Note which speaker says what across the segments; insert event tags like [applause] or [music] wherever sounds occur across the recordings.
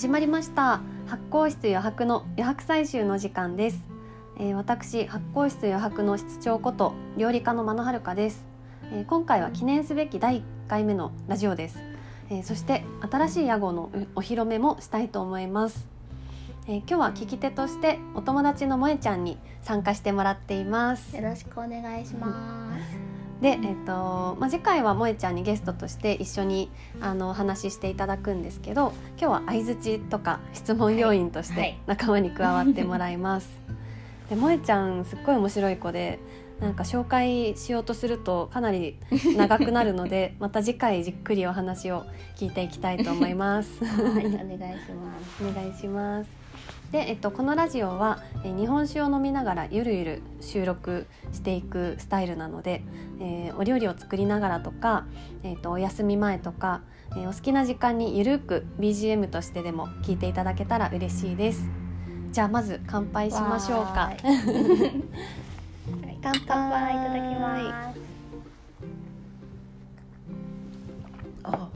Speaker 1: 始まりました。発酵室余白の余白採集の時間です、えー、私発酵室余白の室長こと料理家の間野遥です、えー、今回は記念すべき第1回目のラジオです、えー、そして新しい屋号のお披露目もしたいと思います。えー、今日は聞き手としてお友達の萌ちゃんに参加してもらっています。
Speaker 2: よろしくお願いします、
Speaker 1: で、えーとまあ、次回は萌ちゃんにゲストとして一緒にあのお話ししていただくんですけど今日は相づちとか質問要員として仲間に加わってもらいます。はいはい、で萌ちゃんすっごい面白い子でなんか紹介しようとするとかなり長くなるので [laughs] また次回じっくりお話を聞いていきたいと思います。
Speaker 2: はい、お願いします。[laughs]
Speaker 1: お願いします。で、えっと、このラジオは、え日本酒を飲みながらゆるゆる収録していくスタイルなので、えー、お料理を作りながらとか、えっと、お休み前とか、えー、お好きな時間にゆるく BGM としてでも聞いていただけたら嬉しいです。じゃあまず乾杯しましょうか。[laughs]
Speaker 2: 乾杯。いただきます
Speaker 3: あ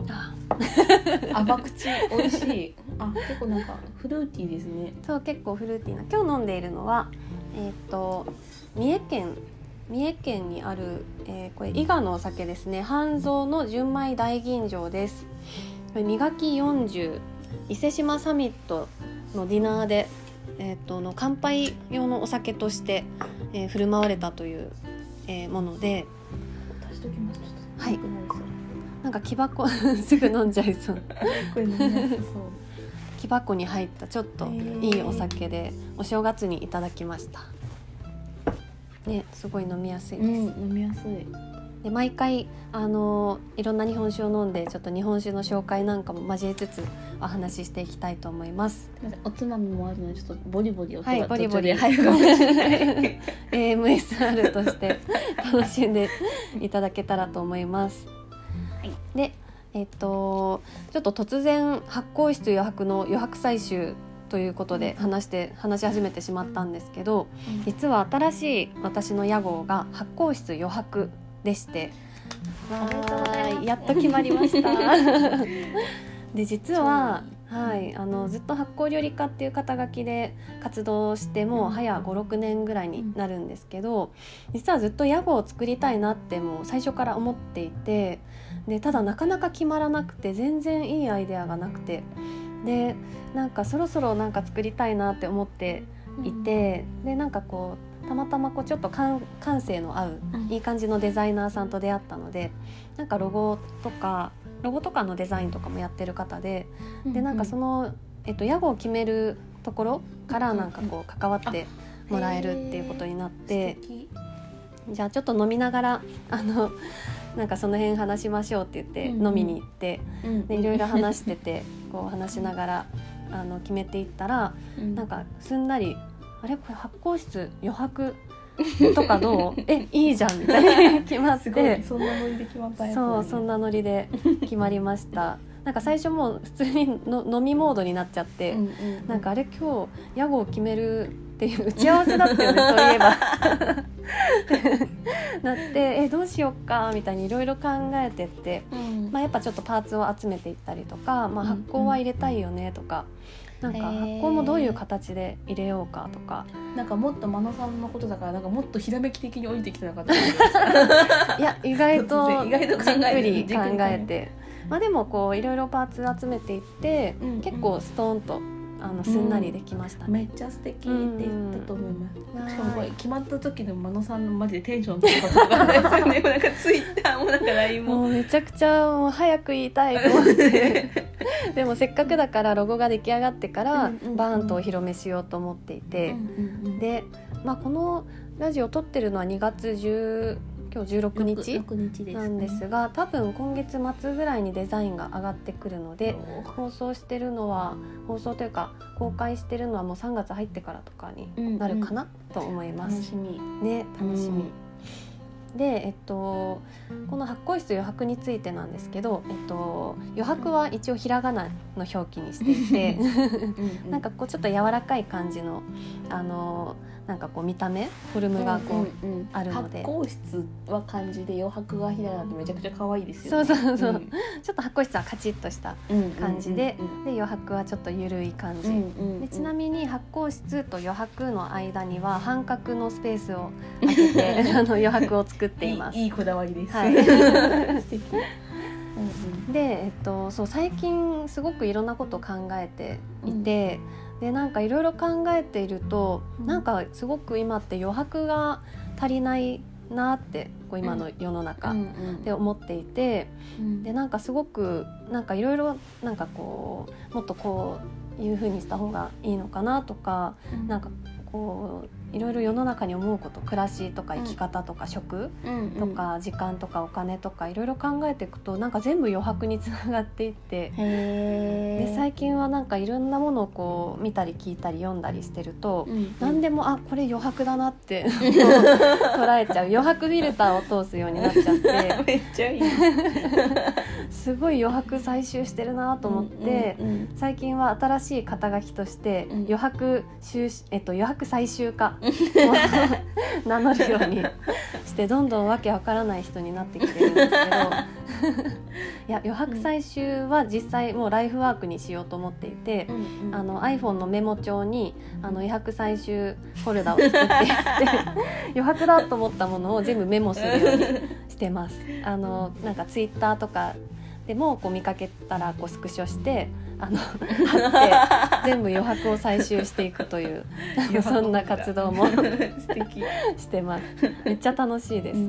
Speaker 3: 甘口美味しい。あ結構なんかフルーティーですね。
Speaker 1: そう結構フルーティーな。今日飲んでいるのはえっ、ー、と三重県三重県にある、えー、これ伊賀のお酒ですね。半蔵の純米大吟醸です。これ磨き40伊勢志摩サミットのディナーでえーと、との乾杯用のお酒として、えー、振る舞われたという、えー、もので。はいなんか木箱 [laughs] すぐ飲んじゃい [laughs] そう。木箱に入ったちょっといいお酒でお正月にいただきました。ねすごい飲みやすいです、うん、
Speaker 3: 飲みやすい。
Speaker 1: で毎回あのいろんな日本酒を飲んでちょっと日本酒の紹介なんかも交えつつお話ししていきたいと思います。
Speaker 3: おつまみもあるのでちょっとボリボリ音
Speaker 1: が途中で入る。かもしれない。AMSR [laughs] として楽しんでいただけたらと思いますでえっとちょっと突然発酵室余白の余白採集ということで話して話し始めてしまったんですけど、実は新しい私の屋号が発酵室余白でしてやっと決まりました。で実ははい、あのずっと発酵料理家っていう肩書きで活動してもう早56年ぐらいになるんですけど実はずっと屋号を作りたいなってもう最初から思っていてでただなかなか決まらなくて全然いいアイデアがなくて。でなんかそろそろなんか作りたいなって思っていて、うん、でなんかこうたまたまこうちょっと感性の合う、いい感じのデザイナーさんと出会ったのでなんかロゴとかロゴとかのデザインとかもやってる方で、でなんかその、えっと、屋号を決めるところからなんかこう関わってもらえるっていうことになって。じゃあちょっと飲みながらあのなんかその辺話しましょうって言って飲みに行って、でいろいろ話してて [laughs] こう話しながらあの決めていったら、なんかすんなり「あれ？これ発酵室余白？[laughs] とかどう？えいいじゃん」[laughs] みたいに決まって
Speaker 3: そんなノリで決まった
Speaker 1: そうそんなノリで決まりました。なんか最初もう普通にの飲みモードになっちゃって、うんうんうん、なんかあれ今日屋号を決めるっていう打ち合わせだったよね [laughs] そういえば。[laughs] なってえどうしよっかみたいにいろいろ考えてって、うん、まあ、やっぱちょっとパーツを集めていったりとか、まあ、発酵は入れたいよねとか。なんか発酵もどういう形で入れようかとか、
Speaker 3: なんかもっと真野さんのことだからなんかもっとひらめき的に降りてきてなかった [laughs]
Speaker 1: いや意外と意外と考え考えて、まあ、でもこういろいろパーツ集めていって、うんうん、結構ストーンとあのすんなりできました、ね。
Speaker 3: うん、めっちゃ素敵って言ったと思います、しかもこれ決まった時の真野さんのマジでテンションとかですよね。[laughs] なんかツイッターもなんか LINE も
Speaker 1: も。うめちゃくちゃもう早く言いたいと思って。[laughs] でもせっかくだからロゴが出来上がってからバーンとお披露目しようと思っていて、で、まあ、このラジオ撮ってるのは2月10今日16日なんですが、多分今月末ぐらいにデザインが上がってくるので放送してるのは放送というか公開してるのはもう3月入ってからとかになるかなと思います。
Speaker 3: 楽しみ。
Speaker 1: ね楽しみ、で、えっと、この発酵室余白についてなんですけど、えっと、余白は一応ひらがなの表記にしていて [laughs] なんかこうちょっと柔らかい感じのあのなんかこう見た目フォルムがこう、
Speaker 3: うんうんうん
Speaker 1: あるので。
Speaker 3: 発酵室は漢字で余白がひらがなめちゃくちゃ可愛いです
Speaker 1: そう
Speaker 3: よね
Speaker 1: そう。そう、ちょっと発酵室はカチッとした
Speaker 3: うん
Speaker 1: 感じで、
Speaker 3: うんうん。
Speaker 1: で余白はちょっと緩い感じ、
Speaker 3: うんうん
Speaker 1: でちなみに発酵室と余白の間には半角のスペースを [laughs] 空けてあの余白を作っています。
Speaker 3: いいこだわりです、
Speaker 1: はい。[laughs]
Speaker 3: 素敵。うん
Speaker 1: で、えっと、そう最近すごくいろんなことを考えていて、でなんかいろいろ考えていると、
Speaker 3: うん。
Speaker 1: なんかすごく今って余白が足りないなってこう今の世の中で思っていて、
Speaker 3: うん。
Speaker 1: でなんかすごくなんかいろいろなんかこうもっとこういう風にした方がいいのかなとかなんかこういろいろ世の中に思うこと暮らしとか生き方とか食
Speaker 3: うん
Speaker 1: とか時間とかお金とかいろいろ考えていくとなんか全部余白につながっていって。で最近はなんかいろんなものをこう見たり聞いたり読んだりしてると、
Speaker 3: うん
Speaker 1: 何でもあこれ余白だなって [laughs] 捉えちゃう。余白フィルターを通すようになっちゃって。[laughs]
Speaker 3: めっちゃいい。[laughs]
Speaker 1: すごい余白採集してるなと思って、
Speaker 3: うんうん
Speaker 1: 最近は新しい肩書きとして、
Speaker 3: うん。
Speaker 1: 余白収えっと余白採集家を [laughs] 名乗るようにしてどんどんわけわからない人になってきてるんですけど [laughs] いや余白採集は実際もうライフワークにしようと思っていて。
Speaker 3: うんうん
Speaker 1: あの iPhone のメモ帳にあの余白採集フォルダを作っていって [laughs] 余白だと思ったものを全部メモするようにしてます。あのなんかツイッターとかでもこう見かけたらこうスクショしてあの貼って全部余白を採集していくというそんな活動も
Speaker 3: 素敵。
Speaker 1: してます。めっちゃ楽しいです。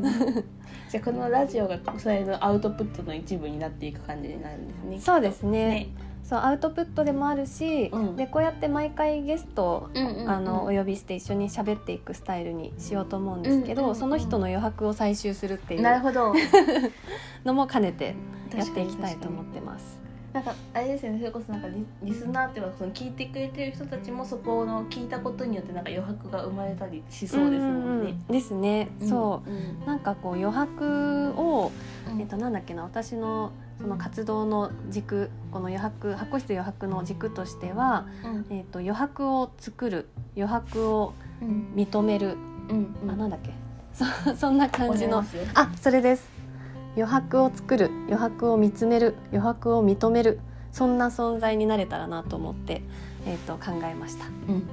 Speaker 3: じゃあこのラジオがそれのアウトプットの一部になっていく感じになるんですね。
Speaker 1: そうですね。
Speaker 3: ね。
Speaker 1: そうアウトプットでもあるし、
Speaker 3: うん。
Speaker 1: でこうやって毎回ゲストを
Speaker 3: うんうんうん。
Speaker 1: あのお呼びして一緒に喋っていくスタイルにしようと思うんですけど、
Speaker 3: うんうんうん。
Speaker 1: その人の余白を採集するっていう
Speaker 3: なるほど。[laughs]
Speaker 1: のも兼ねてやっていきたいと思ってます。
Speaker 3: なんかあれですよねそれこそなんかリリスナーっていうのはその聞いてくれてる人たちもそこの聞いたことによってなんか余白が生まれたりしそうですもんね。
Speaker 1: んんですね。そう、
Speaker 3: うん。
Speaker 1: なんかこう余白を
Speaker 3: うん。
Speaker 1: えっとなんだっけな私のその活動の軸この余白発酵室余白の軸としては、
Speaker 3: うん。
Speaker 1: えっと余白を作る余白を
Speaker 3: うん。
Speaker 1: 認める、
Speaker 3: うんうん。
Speaker 1: あなんだっけ。そ [laughs] そんな感じの。あそれです余白を作る余白を見つめる余白を認めるそんな存在になれたらなと思って、えー、と考えました。
Speaker 3: うん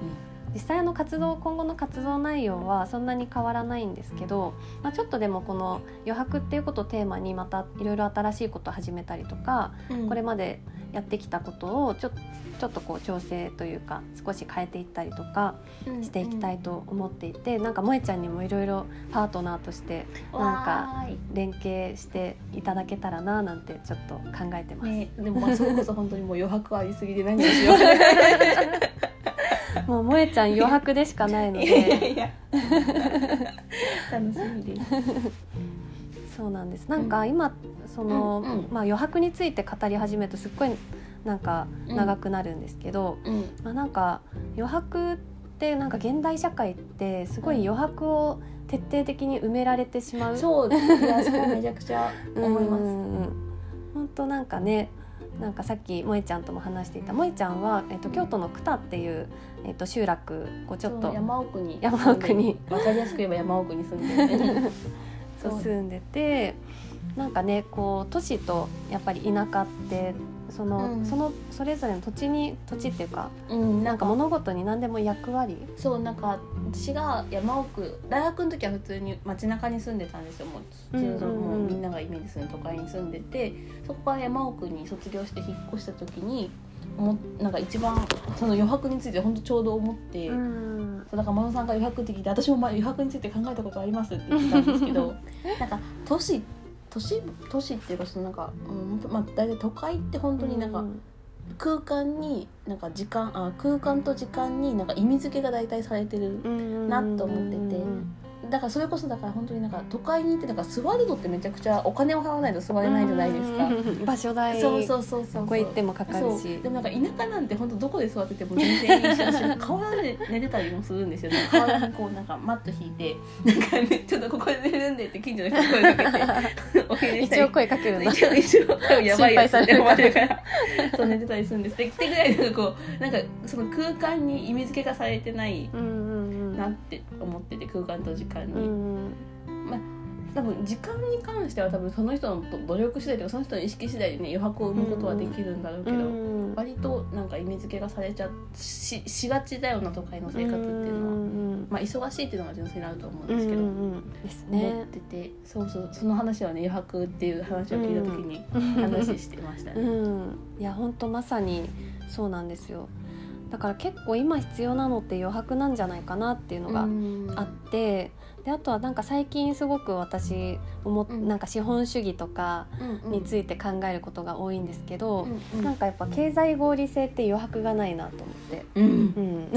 Speaker 1: 実際の活動今後の活動内容はそんなに変わらないんですけど、まあ、ちょっとでもこの余白っていうことをテーマにまたいろいろ新しいことを始めたりとか、
Speaker 3: うん。
Speaker 1: これまでやってきたことをちょちょっとこう調整というか少し変えていったりとかしていきたいと思っていて、なんか萌ちゃんにもいろいろパートナーとしてなんか連携していただけたらななんてちょっと考えてます、
Speaker 3: ね、でもまあそれこそ本当にもう余白ありすぎで何をしよう。[laughs] [laughs]
Speaker 1: もう萌ちゃん余白でしかないの
Speaker 3: いやいや
Speaker 1: で
Speaker 3: いや。楽しみです。
Speaker 1: そうなんです。なんか今その、
Speaker 3: うんうん。
Speaker 1: まあ、余白について語り始めるとすっごいなんか長くなるんですけど、
Speaker 3: うん。
Speaker 1: まあ、なんか余白ってなんか現代社会ってすごい余白を徹底的に埋められてしまう。
Speaker 3: そういやそこめちゃくちゃ思います。
Speaker 1: 本当なんかねなんかさっき萌ちゃんとも話していた萌ちゃんは、えっと、京都の久田っていう、えっと、集落こうちょっと
Speaker 3: 山奥に。
Speaker 1: 山奥に。
Speaker 3: わかりやすく言えば山奥に住んでるね。
Speaker 1: そう住んでて。なんかねこう都市とやっぱり田舎ってその,、
Speaker 3: うん。
Speaker 1: そのそれぞれの土地に土地っていうか
Speaker 3: うん。
Speaker 1: なんか物事に何でも役割？
Speaker 3: そうなんか私が山奥大学の時は普通に街中に住んでたんですよ。もうもうみんながイメージする都会に住んでてそこから山奥に卒業して引っ越した時に思っなんか一番その余白について本当ちょうど思って。
Speaker 1: うん。
Speaker 3: そうだから真野さんが余白って聞いて私もまあ余白について考えたことありますって言ってたんですけど [laughs] なんか都市都市都市っていうかそのなんか、うんまあ、大体都会って本当になんか空間になんか時間あ空間と時間になんか意味付けが大体されてるなと思っててだからそれこそだから本当になんか都会に行ってなんか座るのってめちゃくちゃお金を払わないと座れないじゃないですか。
Speaker 1: うん。場所代。
Speaker 3: そうそうそうそう
Speaker 1: どこ行ってもかかるし。
Speaker 3: でもなんか田舎なんて本当どこで座ってても全然いいし私河原で寝てたりもするんですよ。ね河原にこうなんかマット引いてなんかねちょっとここで寝るんでって近所の人に声かけて
Speaker 1: 一応声かける。んだ
Speaker 3: 一応一応やばいやつって思われるから。そう寝てたりするんです。でってぐらいなんかこうなんかその空間に意味付けがされてない
Speaker 1: うんうんうんん
Speaker 3: なって思ってて空間と時間に、
Speaker 1: うん
Speaker 3: 多分時間に関しては多分その人の努力次第とかその人の意識次第でね余白を生むことはできるんだろうけど、
Speaker 1: うん
Speaker 3: 割となんか意味付けがされちゃししがちだよな都会の生活っていうのは、
Speaker 1: ん
Speaker 3: まあ忙しいっていうのが純粋にあると思うん
Speaker 1: うん
Speaker 3: ですけど、
Speaker 1: です
Speaker 3: 思
Speaker 1: ね
Speaker 3: っててそうそうその話はね余白っていう話を聞いた時に話してましたね。
Speaker 1: うん、いや本当まさにそうなんですよだから結構今必要なのって余白なんじゃないかなっていうのがあって、であとはなんか最近すごく私思っ
Speaker 3: うん
Speaker 1: なんか資本主義とかにつ
Speaker 3: い
Speaker 1: いて考えることが多いんですけど、
Speaker 3: て
Speaker 1: なんかやっぱ経済合理性って余白がないなと思って。
Speaker 3: うん。
Speaker 1: うん。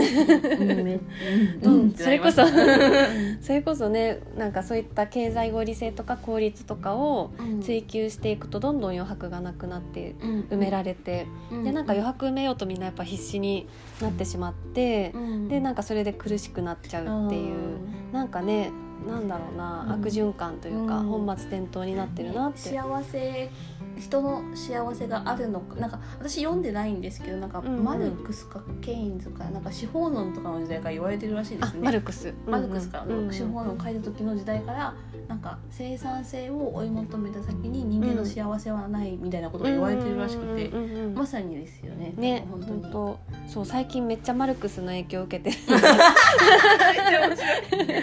Speaker 3: うん [laughs]
Speaker 1: それこそ
Speaker 3: うん。[laughs]
Speaker 1: それこそねなんかそういった経済合理性とか効率とかを追求していくとどんどん余白がなくなって埋められて、でなんか余白埋めようとみんなやっぱ必死になってしまって、でなんかそれで苦しくなっちゃうっていうなんかねなんだろうな、
Speaker 3: うん
Speaker 1: 悪循環というか、
Speaker 3: うん
Speaker 1: 本末転倒になってるなって。
Speaker 3: 幸せ人の幸せがあるのかなんか私読んでないんですけどなんか
Speaker 1: うんうん。
Speaker 3: マルクスかケインズかなんか資本論とかの時代から言われてるらしいで
Speaker 1: あ
Speaker 3: すね。
Speaker 1: マルクス、
Speaker 3: マルクスか
Speaker 1: うんうん。
Speaker 3: ら資本論を書いた時の時代からなんか生産性を追い求めた先に人間の幸せはないみたいなことが言われてるらしくて
Speaker 1: うんうんうんうん
Speaker 3: まさにですよね。
Speaker 1: ね
Speaker 3: 本当
Speaker 1: そう最近めっちゃマルクスの影響を受けて。[laughs]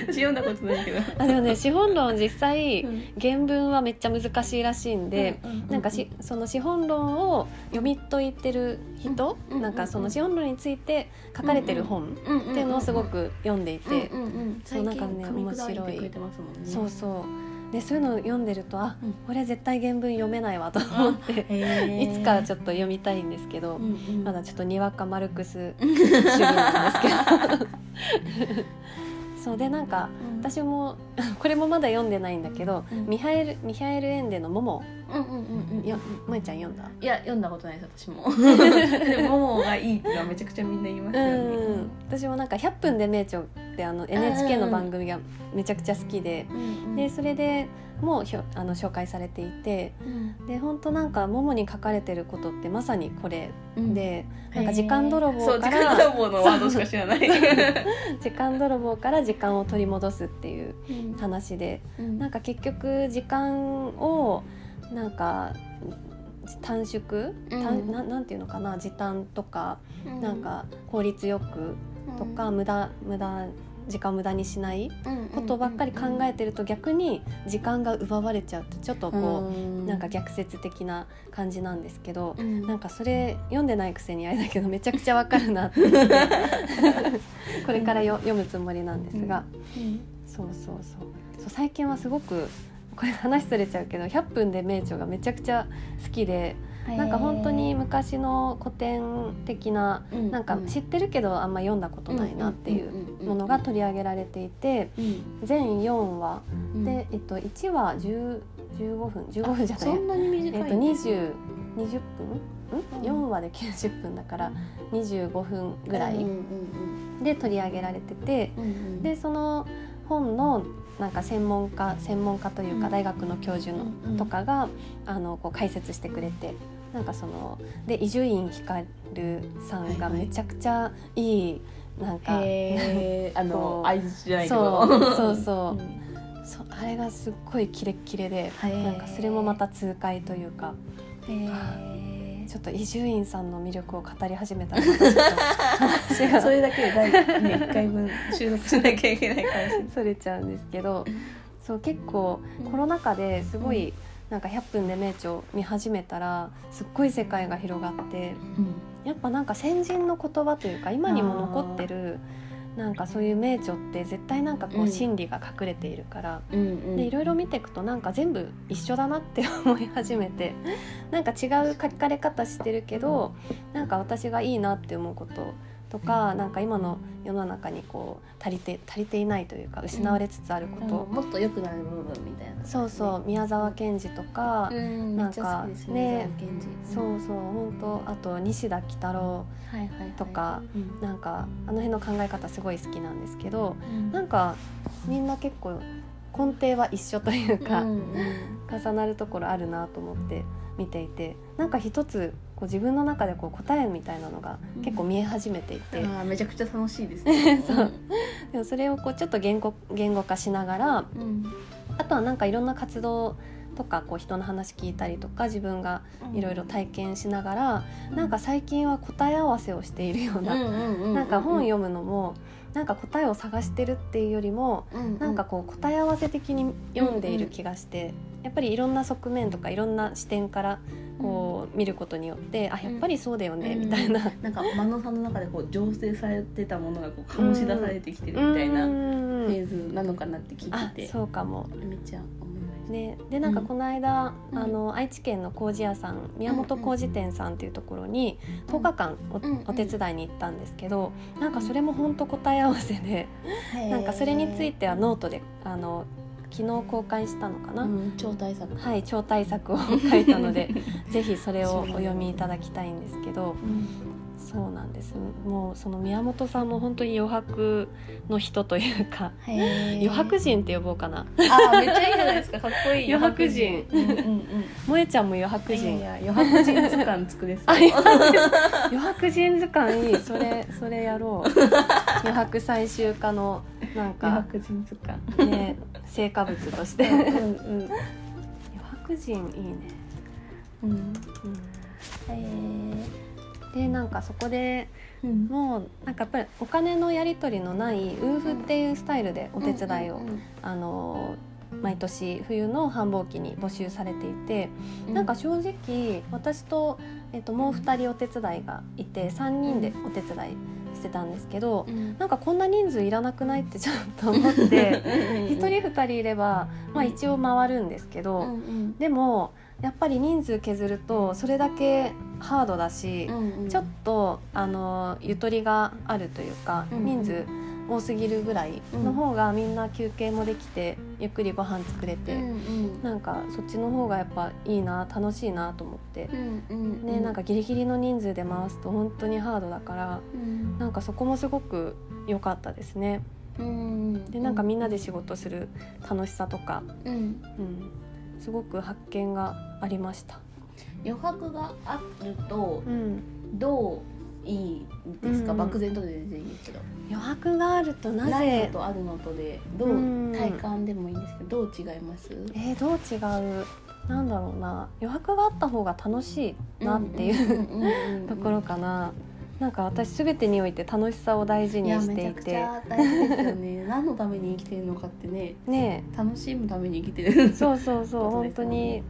Speaker 1: る
Speaker 3: 読んだことないけど。
Speaker 1: あでもね資本論実際
Speaker 3: うん。
Speaker 1: 原文はめっちゃ難しいらしいんで、なんかしその資本論を読み解いてる人、
Speaker 3: うんうん
Speaker 1: なんかその資本論について書かれてる本っていうのをすごく読んでいて、
Speaker 3: うんうんうん、
Speaker 1: そうなんかね
Speaker 3: 最近噛み砕い。
Speaker 1: そうそう。でそういうのを読んでるとあ
Speaker 3: うん。
Speaker 1: これ絶対原文読めないわと思って、いつかちょっと読みたいんですけど、まだちょっとにわかマルクス [laughs] 主義なんですけどそうでなんか私も [laughs] これもまだ読んでないんだけど、
Speaker 3: うん。
Speaker 1: ミハエルミハエル・エンデの「モモ。
Speaker 3: うんうんうんうん」
Speaker 1: よ萌ちゃん読んだ？
Speaker 3: いや読んだことないです私も。[laughs] でもがいいってめちゃくちゃみんな言いますよね。
Speaker 1: うん私もなんか「100分で名著」ってあの NHK の番組がめちゃくちゃ好きで、
Speaker 3: うん。
Speaker 1: でそれでもうひょあの紹介されていて
Speaker 3: うん。
Speaker 1: で本当なんか「モモ」に書かれてることってまさにこれ
Speaker 3: うん。
Speaker 1: で、なんか時間泥棒から
Speaker 3: 間泥棒のワードしか知らない
Speaker 1: 時間泥棒から時間を取り戻すっていう
Speaker 3: うん。
Speaker 1: 話で
Speaker 3: うん。
Speaker 1: なんか結局時間をなんか短縮、短ななんていうのかな時短とか、なんか効率よくとか、無駄無駄時間を無駄にしないことばっかり考えてると逆に時間が奪われちゃうってちょっとこう、なんか逆説的な感じなんですけど、
Speaker 3: うん。
Speaker 1: なんかそれ読んでないくせにあれだけどめちゃくちゃわかるなって [laughs] これからよ読むつもりなんですが、そうそうそう。そう最近はすごくこれ話それちゃうけど「100分で名著」がめちゃくちゃ好きでなんか本当に昔の古典的ななんか知ってるけどあんま読んだことないなっていうものが取り上げられていて全4話。で、えっと、1話10 15分？15分じゃない
Speaker 3: そんなに短い
Speaker 1: えっと、20 20分？ん、4話で90分だから25分ぐらいで取り上げられてて、でその本のなんか専門家専門家というか
Speaker 3: うん。
Speaker 1: 大学の教授の、
Speaker 3: うん
Speaker 1: とかがあのこう解説してくれてなんかそので伊集院光さんがめちゃくちゃいいなんか、[laughs]
Speaker 3: あの合図じゃないけ
Speaker 1: そ
Speaker 3: ど
Speaker 1: うそうそう、そあれがすっごいキレッキレで、なんかそれもまた痛快というか。
Speaker 3: へー
Speaker 1: ちょっと伊集院さんの魅力を語り始めたらまたちょっと話が [laughs]
Speaker 3: それだけで第ね1回分収録しなきゃいけないかもしれない。
Speaker 1: それちゃうんですけどそう結構コロナ禍ですごい、なんか100分で名著見始めたらすっごい世界が広がってやっぱなんか先人の言葉というか今にも残ってるなんかそういう名著って絶対なんかこ
Speaker 3: う
Speaker 1: うん。真理が隠れているから、
Speaker 3: うんうん。
Speaker 1: でいろいろ見ていくとなんか全部一緒だなって [laughs] 思い始めてなんか違う書かれ方してるけどなんか私がいいなって思うこととかなんか今の世の中にこう足りて足りていないというか失われつつあること、
Speaker 3: もっと良くなる部分みたいな。
Speaker 1: そうそう宮沢賢治とか、
Speaker 3: うん、
Speaker 1: なんかね
Speaker 3: 宮沢賢治。
Speaker 1: そうそう本当あと西田喜太郎とか
Speaker 3: うん。
Speaker 1: なんかあの辺の考え方すごい好きなんですけど
Speaker 3: うん。
Speaker 1: なんかみんな結構根底は一緒というか、
Speaker 3: うんうん。
Speaker 1: 重なるところあるなと思って見ていてなんか一つこう自分の中でこう答えみたいなのが結構見え始めていて、
Speaker 3: あーめちゃくちゃ楽しいですね。[laughs]
Speaker 1: そう。でもそれをこうちょっと言語言語化しながら
Speaker 3: うん。
Speaker 1: あとはなんかいろんな活動とかこう人の話聞いたりとか自分がいろいろ体験しながら、なんか最近は答え合わせをしているような、なんか本読むのもなんか答えを探してるっていうよりも
Speaker 3: む
Speaker 1: なんかこう答え合わせ的に読んでいる気がして、やっぱりいろんな側面とかいろんな視点からこう見ることによって、あやっぱりそうだよね、
Speaker 3: うん。
Speaker 1: みたいな。
Speaker 3: なんか真野さんの中でこう醸成されてたものがこう醸し出されてきてるみたいなフ
Speaker 1: うん。
Speaker 3: ェーズなのかなって聞
Speaker 1: あ
Speaker 3: いてて。
Speaker 1: そうかも。
Speaker 3: めっちゃ思いました。
Speaker 1: ね、でなんか
Speaker 3: うん。
Speaker 1: この間、
Speaker 3: うん。
Speaker 1: あの愛知県の工事屋さん宮本工事店さんっていうところに10日間お,、
Speaker 3: うん
Speaker 1: お手伝いに行ったんですけどなんかそれも本当答え合わせで、なんかそれについてはノートであの昨日公開したのかな、
Speaker 3: うん超大作。
Speaker 1: はい超大作を書いたのでぜひそれをお読みいただきたいんですけど。
Speaker 3: うん
Speaker 1: そうなんです。もうその宮本さんも本当に余白の人というか余白人って呼ぼうかな。
Speaker 3: あーめっちゃいいじゃないですか。かっこいい。
Speaker 1: 余白人。
Speaker 3: うんうん
Speaker 1: ちゃんも余白人。
Speaker 3: 余白人図鑑作れそう
Speaker 1: あ余余白人図鑑いい。それそれやろう。余白最終化のなん
Speaker 3: 余
Speaker 1: か
Speaker 3: 白人図鑑。
Speaker 1: ね成果物として。
Speaker 3: うん
Speaker 1: 余
Speaker 3: うん。
Speaker 1: 白人いいね、
Speaker 3: うん。
Speaker 1: うん、
Speaker 3: へ
Speaker 1: でなんかそこで
Speaker 3: ーうん。
Speaker 1: もうなんかやっぱりお金のやり取りのないウーフっていうスタイルでお手伝いを、あの毎年冬の繁忙期に募集されていて、なんか正直私と,、えっともう2人お手伝いがいて3人でお手伝いしてたんですけど、
Speaker 3: うん。
Speaker 1: なんかこんな人数いらなくないってちょっと思って [laughs] 1人2人いれば、まあ、一応回るんですけど、
Speaker 3: うんうん。
Speaker 1: でもやっぱり人数削るとそれだけハードだし、
Speaker 3: うんうん。
Speaker 1: ちょっとあのゆとりがあるというか、
Speaker 3: うん
Speaker 1: 人数多すぎるぐらいの方がみんな休憩もできてゆっくりご飯作れて、
Speaker 3: うんうん。
Speaker 1: なんかそっちの方がやっぱいいな楽しいなと思って、
Speaker 3: うんうん
Speaker 1: ねなんかギリギリの人数で回すと本当にハードだから
Speaker 3: うん。
Speaker 1: なんかそこもすごく良かったですね。
Speaker 3: うん。
Speaker 1: でなんかみんなで仕事する楽しさとか、
Speaker 3: うん。
Speaker 1: うん、すごく発見がありました。
Speaker 3: 余白があると
Speaker 1: うん、
Speaker 3: どういいですか、
Speaker 1: うん。
Speaker 3: 漠然とで全然いいですけど。
Speaker 1: 余白があると
Speaker 3: な
Speaker 1: ぜ？
Speaker 3: のとあるのとでどう
Speaker 1: うん
Speaker 3: 体感でもいいんですけどどう違います？
Speaker 1: えー、どう違う？なんだろうな。余白があった方が楽しいなっていう、ところかな。なんか私すべてにおいて楽しさを大事にしていて。
Speaker 3: ね。何のために生きてるのかってね。
Speaker 1: ね。
Speaker 3: 楽しむために生きてる。
Speaker 1: そうそうそう本当に。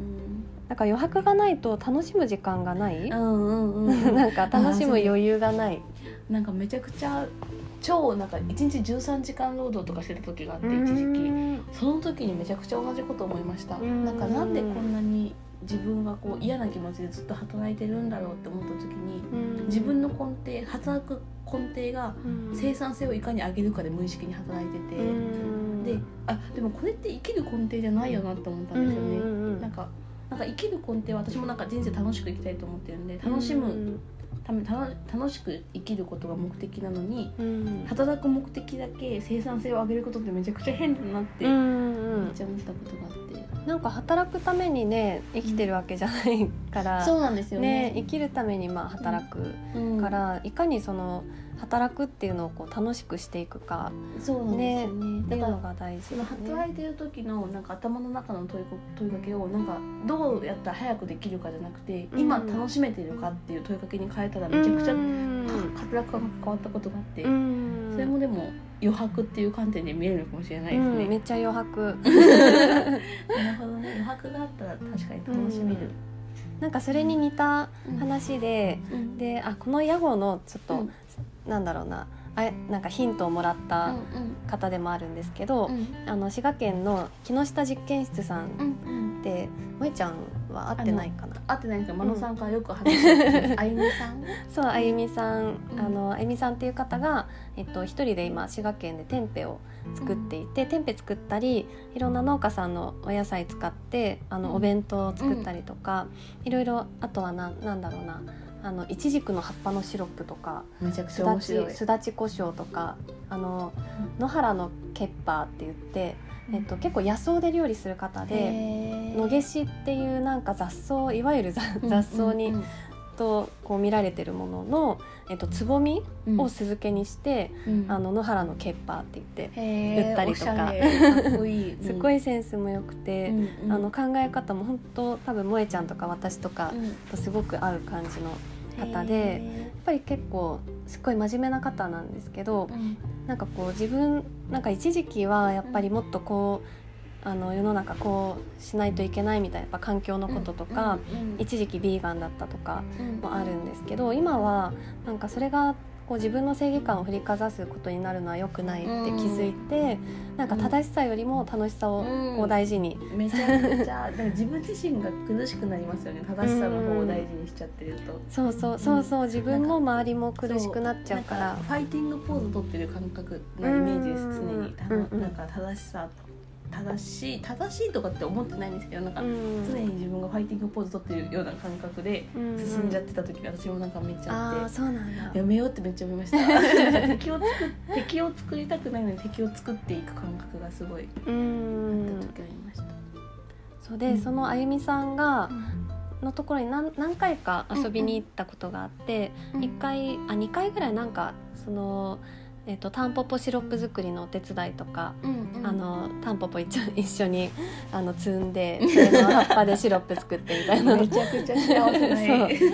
Speaker 1: なんか余白がないと楽しむ時間がない、
Speaker 3: うんうんうんうん。[laughs]
Speaker 1: なんか楽しむ余裕がない。
Speaker 3: なんかめちゃくちゃ超なんか1日13時間労働とかしてた時があって一時期。
Speaker 1: うん。
Speaker 3: その時にめちゃくちゃ同じこと思いました。
Speaker 1: うん。
Speaker 3: なんかなんでこんなに自分がこう嫌な気持ちでずっと働いてるんだろうって思った時に
Speaker 1: うん。
Speaker 3: 自分の根底働く根底が
Speaker 1: うん。
Speaker 3: 生産性をいかに上げるかで無意識に働いてて、
Speaker 1: うん。
Speaker 3: であでもこれって生きる根底じゃないよなって思ったんですよね、なんかなんか生きる根底は私もなんか人生楽しく生きたいと思ってるんで楽しむため楽楽しく生きることが目的なのに
Speaker 1: うん。
Speaker 3: 働く目的だけ生産性を上げることってめちゃくちゃ変だなってめっ
Speaker 1: うんうん。
Speaker 3: ちゃ思ったことがあって、
Speaker 1: なんか働くためにね生きてるわけじゃないから、
Speaker 3: そうなんですよ
Speaker 1: ね。
Speaker 3: ね
Speaker 1: 生きるためにまあ働く
Speaker 3: うん。
Speaker 1: から、いかにその働くっていうのをこう楽しくしていくか
Speaker 3: そうなんですよね。
Speaker 1: っていうのが大事
Speaker 3: その働いてる時のなんか頭の中の問いこ問いかけをなんかどうやったら早くできるかじゃなくて、
Speaker 1: うん。
Speaker 3: 今楽しめてるかっていう問いかけに変えたらめちゃくちゃ
Speaker 1: うん。
Speaker 3: 働く感が変わったことがあって、
Speaker 1: うん。
Speaker 3: それもでも余白っていう観点で見えるのかもしれないですね、
Speaker 1: うんめっちゃ余白。[laughs]
Speaker 3: なるほどね。余白があったら確かに楽しめる、
Speaker 1: なんかそれに似た
Speaker 3: うん。
Speaker 1: 話で、
Speaker 3: うん。
Speaker 1: であこの屋号のちょっと、
Speaker 3: うん
Speaker 1: なんだろうなあなんかヒントをもらった方でもあるんですけど、
Speaker 3: うん。
Speaker 1: あの滋賀県の木下実験室さん
Speaker 3: うんうん。
Speaker 1: で萌ちゃんは会ってないかな。
Speaker 3: 会ってないんですけど、真野さんからよく話してる [laughs] あゆみさん？
Speaker 1: そうあゆみさん、
Speaker 3: うん。
Speaker 1: あのあゆみさんっていう方が、えっと、一人で今滋賀県でテンペを作っていて、テンペ作ったりいろんな農家さんのお野菜使ってあの、
Speaker 3: うん。
Speaker 1: お弁当を作ったりとか、いろいろあとはなんなんだろうなあのいちじくの葉っぱのシロップとか
Speaker 3: めちゃくち
Speaker 1: すだち
Speaker 3: ゃ面白い。
Speaker 1: すだち胡椒とかあの野原のケッパーって言って、えっと、結構野草で料理する方で。野
Speaker 3: で
Speaker 1: 毛しっていうなんか雑草いわゆる雑雑草に、とこう見られてるものの、えっと、つぼみ
Speaker 3: うん。
Speaker 1: を酢漬けにして、
Speaker 3: うん。
Speaker 1: あの野原のケッパーって言って、売ったりとか。[laughs] すごいセンスも良くて、
Speaker 3: うんうん。
Speaker 1: あの考え方も本当多分萌ちゃんとか私とか
Speaker 3: うん。
Speaker 1: とすごく合う感じの方で、やっ
Speaker 3: へ
Speaker 1: ぱり結構すっごい真面目な方なんですけど
Speaker 3: ーうん。
Speaker 1: なんかこう自分なんか一時期はやっぱりもっとこうあの世の中こうしないといけないみたいなやっぱ環境のこととか、
Speaker 3: うん。
Speaker 1: 一時期ビーガンだったとか
Speaker 3: うん
Speaker 1: もあるんですけど今はなんかそれがこう自分の正義感を振りかざすことになるのは良くないって気づいて、なんか正しさよりも楽しさをこう大事に、
Speaker 3: めちゃくちゃ [laughs] 自分自身が苦しくなりますよね正しさの方を大事にしちゃってると。
Speaker 1: そうそうそうそう自分も周りも苦しくなっちゃうから。
Speaker 3: ファイティングポーズ取ってる感覚なイメージです
Speaker 1: うん。
Speaker 3: 常になんか正しさ正しい正しいとかって思ってないんですけどなんか
Speaker 1: うん。
Speaker 3: 常に自分がファイティングポーズ取ってるような感覚で
Speaker 1: うん。
Speaker 3: 進んじゃってた時私もなんかめっちゃあって。
Speaker 1: そうなんだ。
Speaker 3: やめようってめっちゃ思いました。[laughs] 敵を作っ敵を作りたくないのに敵を作っていく感覚がすごいあ
Speaker 1: う
Speaker 3: っ
Speaker 1: ん
Speaker 3: た時ありました、
Speaker 1: そうで、
Speaker 3: うん。
Speaker 1: そのあゆみさんが
Speaker 3: う
Speaker 1: のところに何何回か遊びに行ったことがあって、
Speaker 3: ん
Speaker 1: 一回あ2回ぐらいなんかその、えっとタンポポシロップ作りのお手伝いとか、
Speaker 3: うんうん。
Speaker 1: あのタンポポ一緒一緒に [laughs] あの摘んでそれの葉っぱでシロップ作ってみたいな。の [laughs]
Speaker 3: めちゃくちゃ幸せない
Speaker 1: そ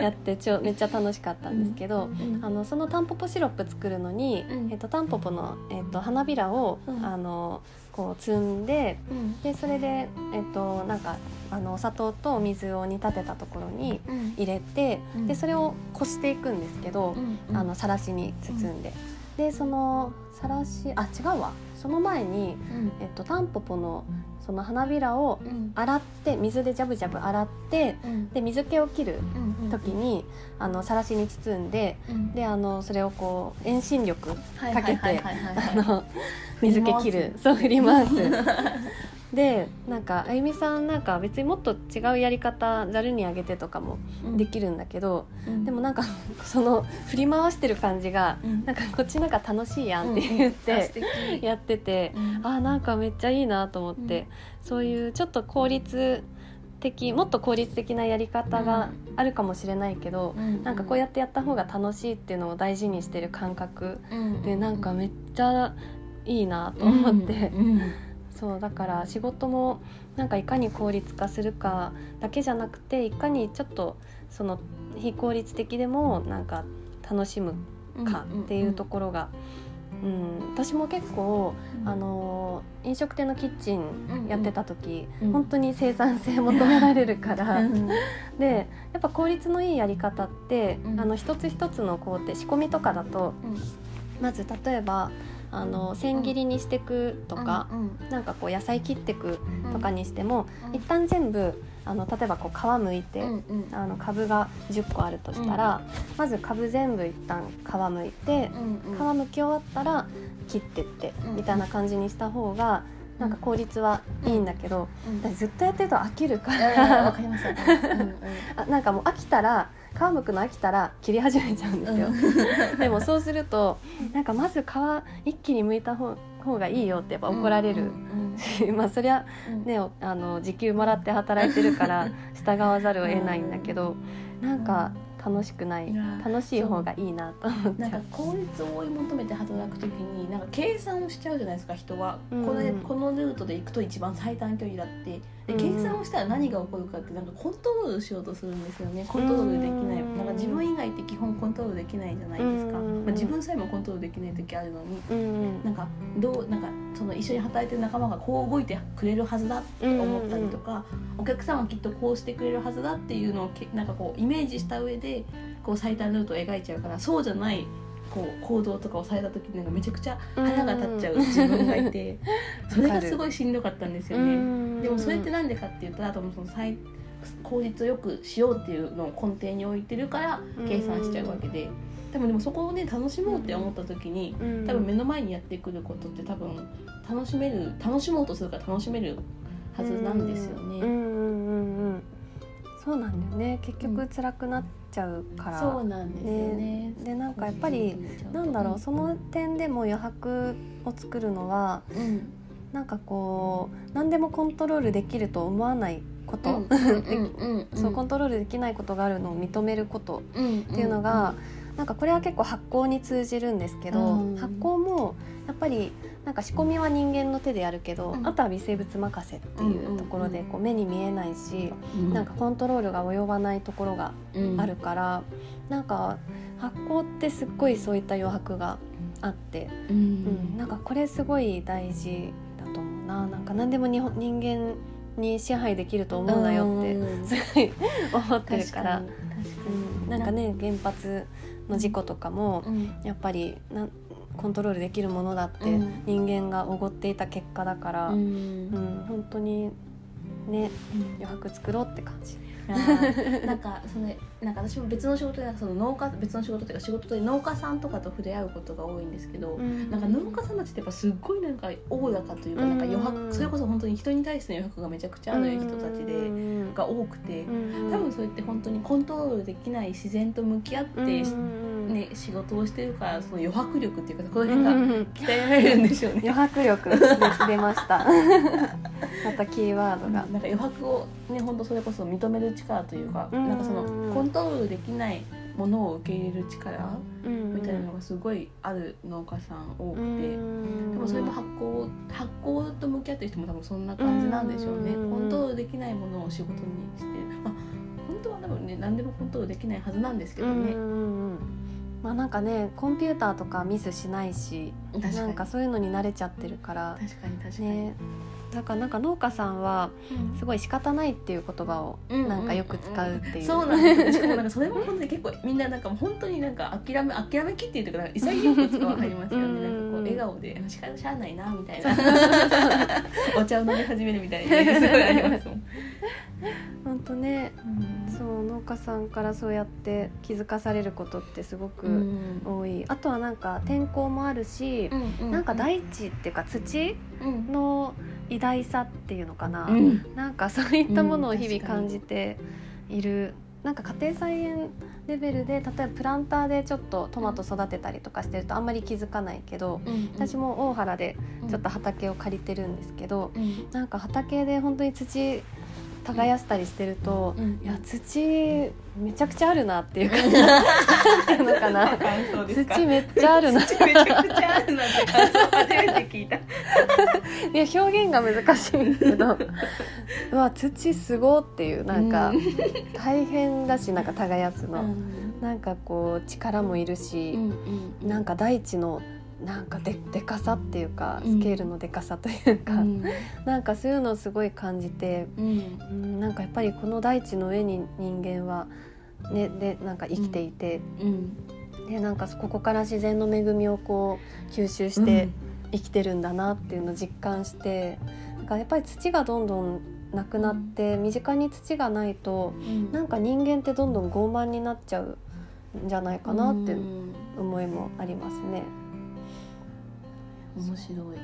Speaker 1: う。やってちょめっちゃ楽しかったんですけど、
Speaker 3: うん
Speaker 1: あのそのタンポポシロップ作るのに、
Speaker 3: うん。
Speaker 1: えっとタンポポの、えっと花びらを、
Speaker 3: うん。
Speaker 1: あのこう摘んで
Speaker 3: うん。
Speaker 1: でそれで、えっとなんかあのお砂糖とお水を煮立てたところに
Speaker 3: うん。
Speaker 1: 入れて、
Speaker 3: うん。
Speaker 1: でそれをこしていくんですけど、
Speaker 3: うん。
Speaker 1: あのさらしに包んで、でそのさらしあ違うわ。その前に、
Speaker 3: うん。
Speaker 1: えっと、タンポポのその花びらを
Speaker 3: うん。
Speaker 1: 洗って水でジャブジャブ洗って
Speaker 3: うん。
Speaker 1: で水気を切る
Speaker 3: うん
Speaker 1: 時にあのさらしに包んで
Speaker 3: うん。
Speaker 1: であのそれをこう遠心力
Speaker 3: はい
Speaker 1: かけて水気切る。そう振り回す [laughs] でなんかあゆみさんなんか別にもっと違うやり方ざるにあげてとかもできるんだけど、
Speaker 3: うん。
Speaker 1: でもなんか [laughs] その振り回してる感じが
Speaker 3: うん。
Speaker 1: なんかこっちなんか楽しいやんって言って
Speaker 3: 敵。
Speaker 1: やってて、
Speaker 3: うん。
Speaker 1: あーなんかめっちゃいいなと思って、そういうちょっと効率的もっと効率的なやり方があるかもしれないけど、
Speaker 3: うん
Speaker 1: なんかこうやってやった方が楽しいっていうのを大事にしてる感覚
Speaker 3: うん
Speaker 1: でなんかめっちゃいいなと思って、そうだから仕事もなんかいかに効率化するかだけじゃなくていかにちょっとその非効率的でもなんか楽しむかっていうところが、うん私も結構、あの飲食店のキッチンやってた時、
Speaker 3: うん。
Speaker 1: 本当に生産性求められるから、
Speaker 3: うん。
Speaker 1: でやっぱ効率のいいやり方って、
Speaker 3: うん。
Speaker 1: あの一つ一つの工程仕込みとかだとまず例えばあの千切りにしていくとか、なんかこう野菜切っていくとかにしても、
Speaker 3: うん。
Speaker 1: 一旦全部あの例えばこう皮むいて、
Speaker 3: うんうん。
Speaker 1: あの株が10個あるとしたら、まず株全部一旦皮むいて、
Speaker 3: うん
Speaker 1: 皮むき終わったら切ってって、
Speaker 3: うん。
Speaker 1: みたいな感じにした方がなんか効率はいいんだけど、
Speaker 3: うん。
Speaker 1: ずっとやってると飽きるから。
Speaker 3: かりますわかります。うんうん。[laughs]
Speaker 1: あなんかもう飽きたら皮むくの飽きたら切り始めちゃうんですよ、[laughs] でもそうするとなんかまず皮一気に剥いた方方がいいよってやっぱ怒られる、[laughs] まあそりゃ
Speaker 3: うん。
Speaker 1: あの時給もらって働いてるから [laughs] 従わざるを得ないんだけどなんか楽しくない楽しい方がいいなと思っち
Speaker 3: なんか。効率を追い求めて働くときになんか計算をしちゃうじゃないですか人は、
Speaker 1: うん。
Speaker 3: これこのルートで行くと一番最短距離だって。で
Speaker 1: うん。
Speaker 3: 計算をしたら何が起こるかってなんかコントロールしようとするんですよね。コントロールできない。
Speaker 1: うん
Speaker 3: なんか自分以外って基本コントロールできないじゃないですか、
Speaker 1: うん。
Speaker 3: まあ、自分さえもコントロールできない時あるのに。
Speaker 1: うん。うん。
Speaker 3: なんかどうなんかその一緒に働いてる仲間がこう動いてくれるはずだって思ったりとか、お客さんはきっとこうしてくれるはずだっていうのをけなんかこうイメージした上でこう最短ルートを描いちゃうからそうじゃないこう行動とかをされた時になんかめちゃくちゃ腹が立っちゃう自分がいて、[laughs] それがすごいしんどかったんですよね。でもそれってなんでかって言ったら多分その最効率をよくしようっていうのを根底に置いてるから計算しちゃうわけで、多分でもそこをね楽しもうって思った時に、
Speaker 1: うん
Speaker 3: 多分目の前にやってくることって多分楽しめる楽しもうとするから楽しめるはずなんですよね。
Speaker 1: うんうんうんうん。そうなんだよね。結局辛くなっちゃうから、
Speaker 3: そうなんですよね。
Speaker 1: でなんかやっぱりなんだろう。その点でも余白を作るのは
Speaker 3: うん。
Speaker 1: なんかこう何でもコントロールできると思わないこと、
Speaker 3: うんうんうん [laughs]
Speaker 1: そうコントロールできないことがあるのを認めること
Speaker 3: うん
Speaker 1: っていうのが、なんかこれは結構発酵に通じるんですけど、
Speaker 3: うん。
Speaker 1: 発酵もやっぱりなんか仕込みは人間の手でやるけど、
Speaker 3: うん。
Speaker 1: あとは微生物任せっていうところでこう目に見えないし、
Speaker 3: うん。
Speaker 1: なんかコントロールが及ばないところがあるから、なんか発酵ってすっごいそういった余白があって、
Speaker 3: う
Speaker 1: うん。
Speaker 3: ん
Speaker 1: なんかこれすごい大事だと思うな。なんか何でも日本人間に支配できると思うなよって
Speaker 3: うん。
Speaker 1: すごい思ってるから。
Speaker 3: 確かか
Speaker 1: うん、なんかね原発の事故とかもやっぱりなんコントロールできるものだって
Speaker 3: うん。
Speaker 1: 人間がおごっていた結果だから、
Speaker 3: う
Speaker 1: うん
Speaker 3: ん
Speaker 1: 本当にね余白作ろうって感じ。[laughs]
Speaker 3: なんかそれなんか私も別の仕事でその農家別の仕事というか仕事で農家さんとかと触れ合うことが多いんですけど、なんか農家さんたちってやっぱすっごいなんかおおらかというかなんか余
Speaker 1: うん
Speaker 3: 白それこそ本当に人に対しての余白がめちゃくちゃある人たちで
Speaker 1: うん
Speaker 3: が多くて
Speaker 1: うん。
Speaker 3: 多分そうやって本当にコントロールできない自然と向き合って
Speaker 1: うん
Speaker 3: ね仕事をしてるからその余白力っていうかこの辺が
Speaker 1: うん。
Speaker 3: 鍛えられるんでしょうね。
Speaker 1: 余白力で [laughs] 出ました。[laughs] またキーワードが。
Speaker 3: なんか余白をね本当それこそ認める力というか、
Speaker 1: うん。
Speaker 3: なんかそのコントロールできないものを受け入れる力み
Speaker 1: み
Speaker 3: たいなのがすごいある農家さん多くて、
Speaker 1: で
Speaker 3: でもそれも発酵発酵と向き合ってる人も多分そんな感じなんでしょうね、
Speaker 1: うん。
Speaker 3: コントロールできないものを仕事にしてまあ本当は多分ね何でもコントロールできないはずなんですけどね、
Speaker 1: まあなんかねコンピューターとかミスしないしなんかそういうのに慣れちゃってるから。
Speaker 3: 確かに確かに、
Speaker 1: ねだからなんか農家さんは
Speaker 3: うん。
Speaker 1: すごい仕方ないっていう言葉を
Speaker 3: うん
Speaker 1: なんかよく使うっていう。
Speaker 3: そうなんですよ。しかもなんかそれも本当に結構みんななんか本当になんか諦め諦めきっていうとか潔く使わはりますよね。
Speaker 1: うん。
Speaker 3: なんかこう笑顔で「仕方しゃあないな」みたいな。[laughs] お茶を飲み始めるみたいなねすごいありますもん、
Speaker 1: 本当ね。
Speaker 3: うん。
Speaker 1: そう農家さんからそうやって気づかされることってすごく
Speaker 3: うん。
Speaker 1: 多い、あとはなんか天候もあるし、なんか大地っていうか土
Speaker 3: うん。
Speaker 1: の偉大さっていうのかな、
Speaker 3: うん。
Speaker 1: なんかそういったものを日々感じている、なんか家庭菜園レベルで例えばプランターでちょっとトマト育てたりとかしてるとあんまり気づかないけど、私も大原でちょっと畑を借りてるんですけど、
Speaker 3: うん。
Speaker 1: なんか畑で本当に土耕したりしてると、
Speaker 3: うん。
Speaker 1: いや土めちゃくちゃあるなっていう感じなんてい [laughs] うのか。な土めっちゃあるな。
Speaker 3: 土めちゃくちゃあるなって感想初めて聞いた。[laughs]
Speaker 1: いや表現が難しいんですけど [laughs] うわ土すごっていうなんか大変だしなんか耕すの、なんかこう力もいるし、なんか大地のなんかででかさっていうか
Speaker 3: うん。
Speaker 1: スケールのでかさというか、
Speaker 3: うん。[laughs]
Speaker 1: なんかそういうのをすごい感じて、
Speaker 3: うん。
Speaker 1: うん、なんかやっぱりこの大地の上に人間はねでなんか生きていて、
Speaker 3: うん。
Speaker 1: でなんかここから自然の恵みをこう吸収して生きてるんだなっていうのを実感してなんかやっぱり土がどんどんなくなって、身近に土がないと
Speaker 3: うん。
Speaker 1: なんか人間ってどんどん傲慢になっちゃうんじゃないかなって
Speaker 3: うん
Speaker 1: 思いもありますね。
Speaker 3: 面白い。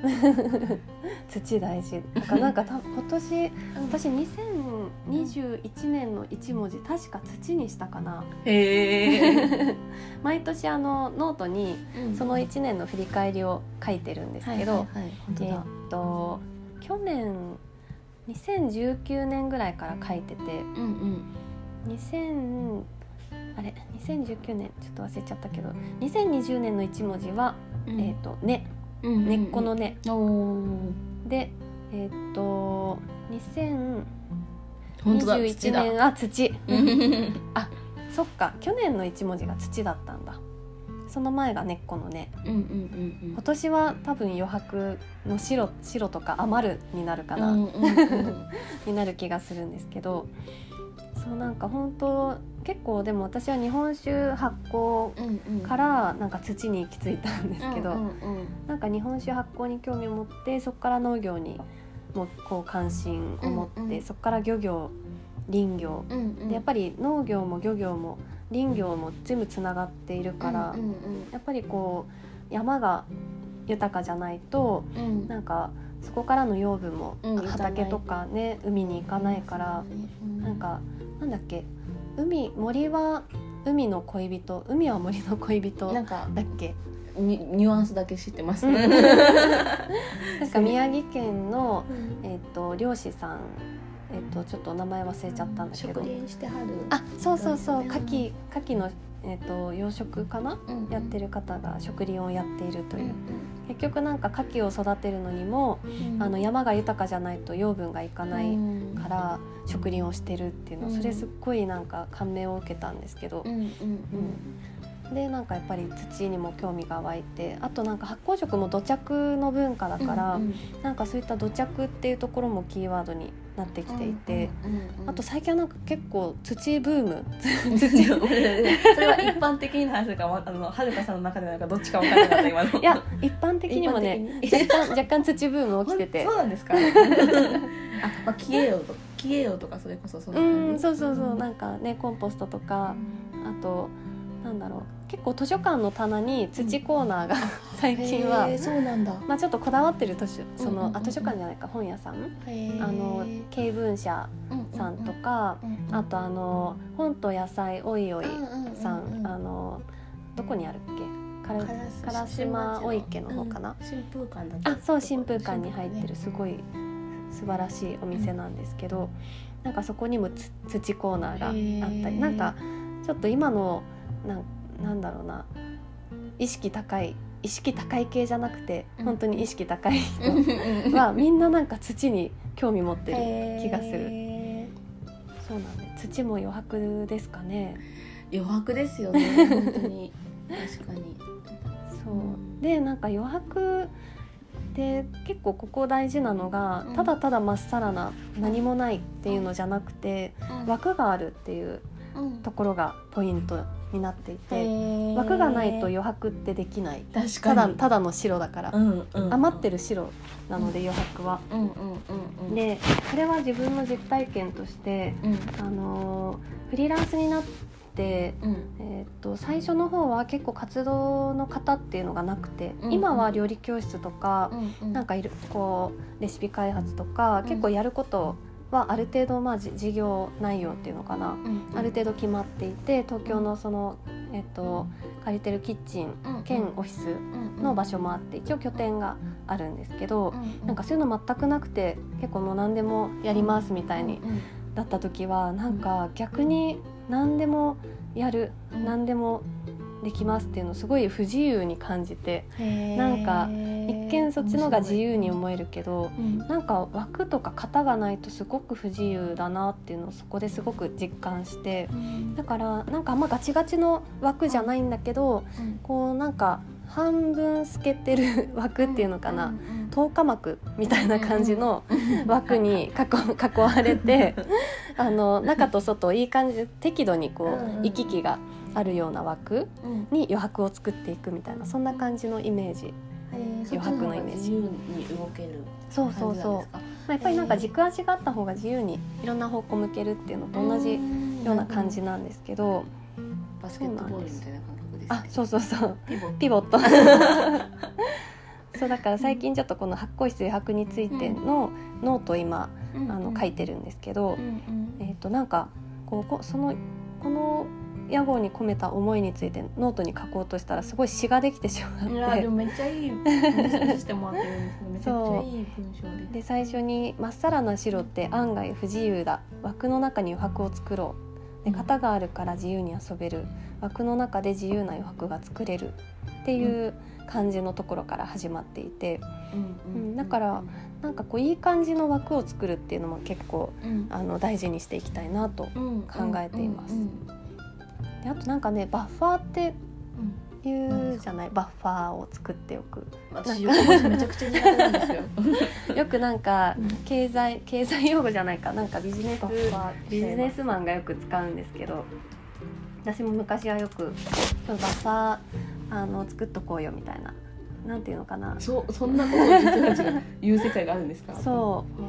Speaker 3: [laughs]
Speaker 1: 土大事。だからなんかた今年私2021年の一文字確か土にしたかな。
Speaker 3: へえ [laughs]
Speaker 1: 毎年あのノートにその1年の振り返りを書いてるんですけど、えっと去年2019年ぐらいから書いてて
Speaker 3: うん
Speaker 1: 2000あれ？2019年？ちょっと忘れちゃったけど2020年の1文字は、
Speaker 3: うん。
Speaker 1: えーっと根
Speaker 3: うん
Speaker 1: 根っこの根。でえーっと
Speaker 3: 本当だ
Speaker 1: 2021
Speaker 3: 土だ。
Speaker 1: 年は土。[laughs]
Speaker 3: うん
Speaker 1: そっか。去年の1文字が土だったんだ。その前が根っこの根。
Speaker 3: うんうん
Speaker 1: 今年は多分余白の白白とか余るになるかな、
Speaker 3: うんうんうん。[laughs]
Speaker 1: になる気がするんですけどそうなんか本当結構でも私は日本酒発酵からなんか土に行き着いたんですけど、
Speaker 3: うんうん
Speaker 1: なんか日本酒発酵に興味を持ってそこから農業にもこう関心を持って、
Speaker 3: うんうん。
Speaker 1: そこから漁業林業。
Speaker 3: うんうん。
Speaker 1: でやっぱり農業も漁業も林業も全部つながっているから、
Speaker 3: うんうん
Speaker 1: やっぱりこう山が豊かじゃないとなんかそこからの養分も
Speaker 3: うん
Speaker 1: 畑とかね、海に行かないから、なんかなんだっけ？海森は海の恋人？海は森の恋人？だ
Speaker 3: なんか
Speaker 1: っけ？
Speaker 3: ニニュアンスだけ知ってます。
Speaker 1: うん。
Speaker 3: ね [laughs]
Speaker 1: なんか宮城県の、えー、と漁師さん。えっとちょっと名前忘れちゃったんだけど。あそうそうそう。
Speaker 3: うん
Speaker 1: 牡蠣牡蠣のえっと養殖かな？
Speaker 3: うん
Speaker 1: やってる方が植林をやっていると
Speaker 3: う。ん
Speaker 1: いう結局なんか牡蠣を育てるのにも
Speaker 3: うん。
Speaker 1: あの山が豊かじゃないと養分がいかない
Speaker 3: うん
Speaker 1: から植林をしてるっていうの
Speaker 3: うん
Speaker 1: それすっごいなんか感銘を受けたんですけど。
Speaker 3: うんうん
Speaker 1: でなんかやっぱり土にも興味が湧いてあとなんか発酵食も土着の文化だから、
Speaker 3: うん
Speaker 1: なんかそういった土着っていうところもキーワードになってきていて、
Speaker 3: うんうんうん
Speaker 1: あと最近はなんか結構土ブーム。[laughs]
Speaker 3: 土それは一般的に話すかあのはるかさんの中でなんかどっちか分からなかった今の。
Speaker 1: いや一般的にもね若干若干土ブーム起きてて。
Speaker 3: そうなんですか？[laughs] あ、まあ、消えようと消えようとかそれこそその
Speaker 1: うんそうそうそう。
Speaker 3: な
Speaker 1: なんかねコンポストとかあとなんだろう結構図書館の棚に土コーナーが [laughs] 最近は、
Speaker 3: そうなんだ。
Speaker 1: まあ、ちょっとこだわってる図書その、
Speaker 3: うんうんうん。うん
Speaker 1: あ図書館じゃないか本屋さん。あの経文社さんとか、
Speaker 3: うんうん
Speaker 1: あとあの本と野菜おいおい
Speaker 3: うんうんうん
Speaker 1: さん、
Speaker 3: うん
Speaker 1: あのどこにあるっけから烏島お池の方かな、
Speaker 3: うん新風館だ
Speaker 1: あそう新風館に入ってるすごい素晴らしいお店なんですけど、なんかそこにもつ土コーナーがあったりなんかちょっと今のなんなんだろうな。意識高い意識高い系じゃなくて
Speaker 3: うん。
Speaker 1: 本当に意識高い
Speaker 3: うん。
Speaker 1: 人はみんななんか土に興味持ってる気がする。
Speaker 3: へ
Speaker 1: そうなんで土も余白ですかね。
Speaker 3: ー余白ですよね。本当に。確かに。
Speaker 1: そう、
Speaker 3: うん
Speaker 1: でなんか余白で結構ここ大事なのが、
Speaker 3: うん。
Speaker 1: ただただまっさらな何もないっていうのじゃなくて、枠があるっていう
Speaker 3: うん
Speaker 1: ところがポイントになっていて、
Speaker 3: へー。
Speaker 1: 枠がないと余白ってできない。
Speaker 3: 確
Speaker 1: ただただの白だから、
Speaker 3: うんうん
Speaker 1: 余ってる白なので余白は。
Speaker 3: うんうんうんうん。
Speaker 1: でこれは自分の実体験として、
Speaker 3: うん。
Speaker 1: あのーフリーランスになって、
Speaker 3: うん。
Speaker 1: えーっと最初の方は結構活動の方っていうのがなくて、
Speaker 3: うん
Speaker 1: 今は料理教室とか、
Speaker 3: うん。
Speaker 1: なんかいるこうレシピ開発とか、
Speaker 3: うん。
Speaker 1: 結構やることはある程度まあじ事業内容っていうのかな、
Speaker 3: うん
Speaker 1: ある程度決まっていて東京のその、えっと借りてるキッチン
Speaker 3: うん
Speaker 1: 兼オフィスの場所もあって一応拠点があるんですけど、
Speaker 3: う
Speaker 1: なんかそういうの全くなくて結構もう何でもやりますみたいに
Speaker 3: うん。
Speaker 1: だった時はなんか逆に何でもやる
Speaker 3: うん。
Speaker 1: 何でもできますっていうのをすごい不自由に感じてなんか一見そっちのが自由に思えるけど
Speaker 3: うん。
Speaker 1: なんか枠とか型がないとすごく不自由だなっていうのをそこですごく実感してだからなんかあんまガチガチの枠じゃないんだけど
Speaker 3: うん。
Speaker 1: こうなんか半分透けてる枠っていうのかな10日膜みたいな感じの枠に囲囲われて [laughs] あの中と外いい感じで適度にこ
Speaker 3: うんうん
Speaker 1: う行き来があるような枠
Speaker 3: うん。
Speaker 1: に余白を作っていくみたいなそんな感じのイメージ。余白のイメージ。
Speaker 3: 自由に動ける
Speaker 1: そうそうそう、まあ、やっぱりなんか軸足があった方が自由にいろんな方向向けるっていうのと同じような感じなんですけど。
Speaker 3: バスケットボールみたいな感覚です
Speaker 1: あそうそうそう。
Speaker 3: ピボ
Speaker 1: ピボット。そうだから最近ちょっとこの発酵室余白についてのノートを今あの書いてるんですけど、えっ、となんかこうこそのこの屋号に込めた思いについてノートに書こうとしたらすごい詩ができてしまって。
Speaker 3: いやでもめっちゃいい文してもらってるんです。けどめちゃくちゃいい文章で
Speaker 1: で最初に「まっさらな白って案外不自由だ。枠の中に余白を作ろう」で「型があるから自由に遊べる。枠の中で自由な余白が作れる」っていう感じのところから始まっていて。うんだからなんかこういい感じの枠を作るっていうのも結構
Speaker 3: うん。
Speaker 1: あの大事にしていきたいなと
Speaker 3: うん
Speaker 1: 考えています。
Speaker 3: うん
Speaker 1: であとなんかねバッファーって
Speaker 3: うん
Speaker 1: 言うじゃない？バッファーを作っておく。
Speaker 3: 私横文字めちゃくちゃ苦手なんですよ。[laughs]
Speaker 1: よくなんか
Speaker 3: うん。
Speaker 1: 経済経済用語じゃないか。なんかビジネスビジネス。マンがよく使うんですけど私も昔はよく「ちょっとバッファーあの作っとこうよ」みたいな。なんていうのかな。
Speaker 3: そうそんなことを人たちが言う世界があるんですか？
Speaker 1: そう。
Speaker 3: う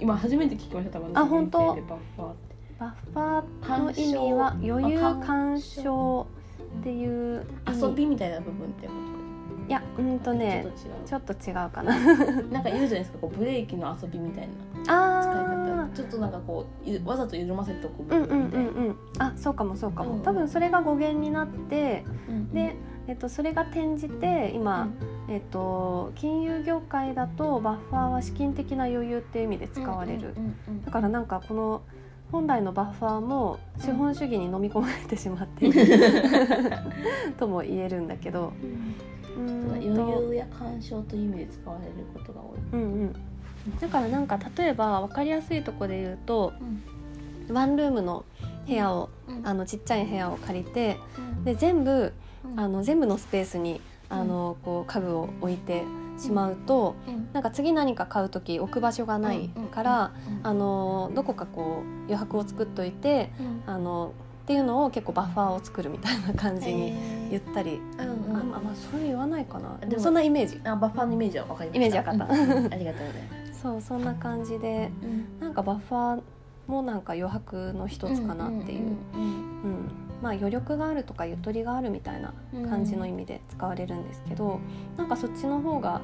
Speaker 3: 今初めて聞きました
Speaker 1: あ本当？
Speaker 3: バッファー
Speaker 1: バッファーの意味は余裕干渉っていう
Speaker 3: 遊びみたいな部分ってこ
Speaker 1: いやうんと
Speaker 3: と
Speaker 1: ね
Speaker 3: ち
Speaker 1: ちょっと違うかな。[laughs]
Speaker 3: なんか言うじゃないですかこうブレーキの遊びみたいな。使い
Speaker 1: あ
Speaker 3: 方。ちょっとなんかこうゆわざと緩ませておく
Speaker 1: ーうんうんうんうん。あそうかもそうかも、
Speaker 3: うん
Speaker 1: 多分それが語源になって
Speaker 3: うん
Speaker 1: で、えっと、それが転じて今、えっと、金融業界だとバッファーは資金的な余裕っていう意味で使われる、
Speaker 3: うんうんうん。
Speaker 1: だからなんかこの本来のバッファーも資本主義に飲み込まれてしまっている、[laughs] とも言えるんだけどうーんと
Speaker 3: 余裕や干渉という意味で使われることが多い。
Speaker 1: うんうん、だからなんか例えば分かりやすいところで言うとワンルームの部屋を
Speaker 3: うん。
Speaker 1: あのちっちゃい部屋を借りて
Speaker 3: うん。
Speaker 1: で全部
Speaker 3: うん。
Speaker 1: あの全部のスペースにあのこう家具を置いてしまうと
Speaker 3: うん。
Speaker 1: なんか次何か買う時置く場所がないからあのどこかこう余白を作っといて
Speaker 3: うん。
Speaker 1: あのっていうのを結構バッファーを作るみたいな感じに言ったり、
Speaker 3: うんうん。
Speaker 1: あまあまあそう言わないかな。
Speaker 3: でも
Speaker 1: そんなイメージ。
Speaker 3: あバッファーのイメージは分かりました。
Speaker 1: イメージわかった。
Speaker 3: うんうん。ありがとうございます
Speaker 1: そうそんな感じでなんかバッファーもなんか余白の一つかなっていう、
Speaker 3: うん。
Speaker 1: うんまあ余力があるとかゆとりがあるみたいな
Speaker 3: うん
Speaker 1: 感じの意味で使われるんですけど、なんかそっちの方が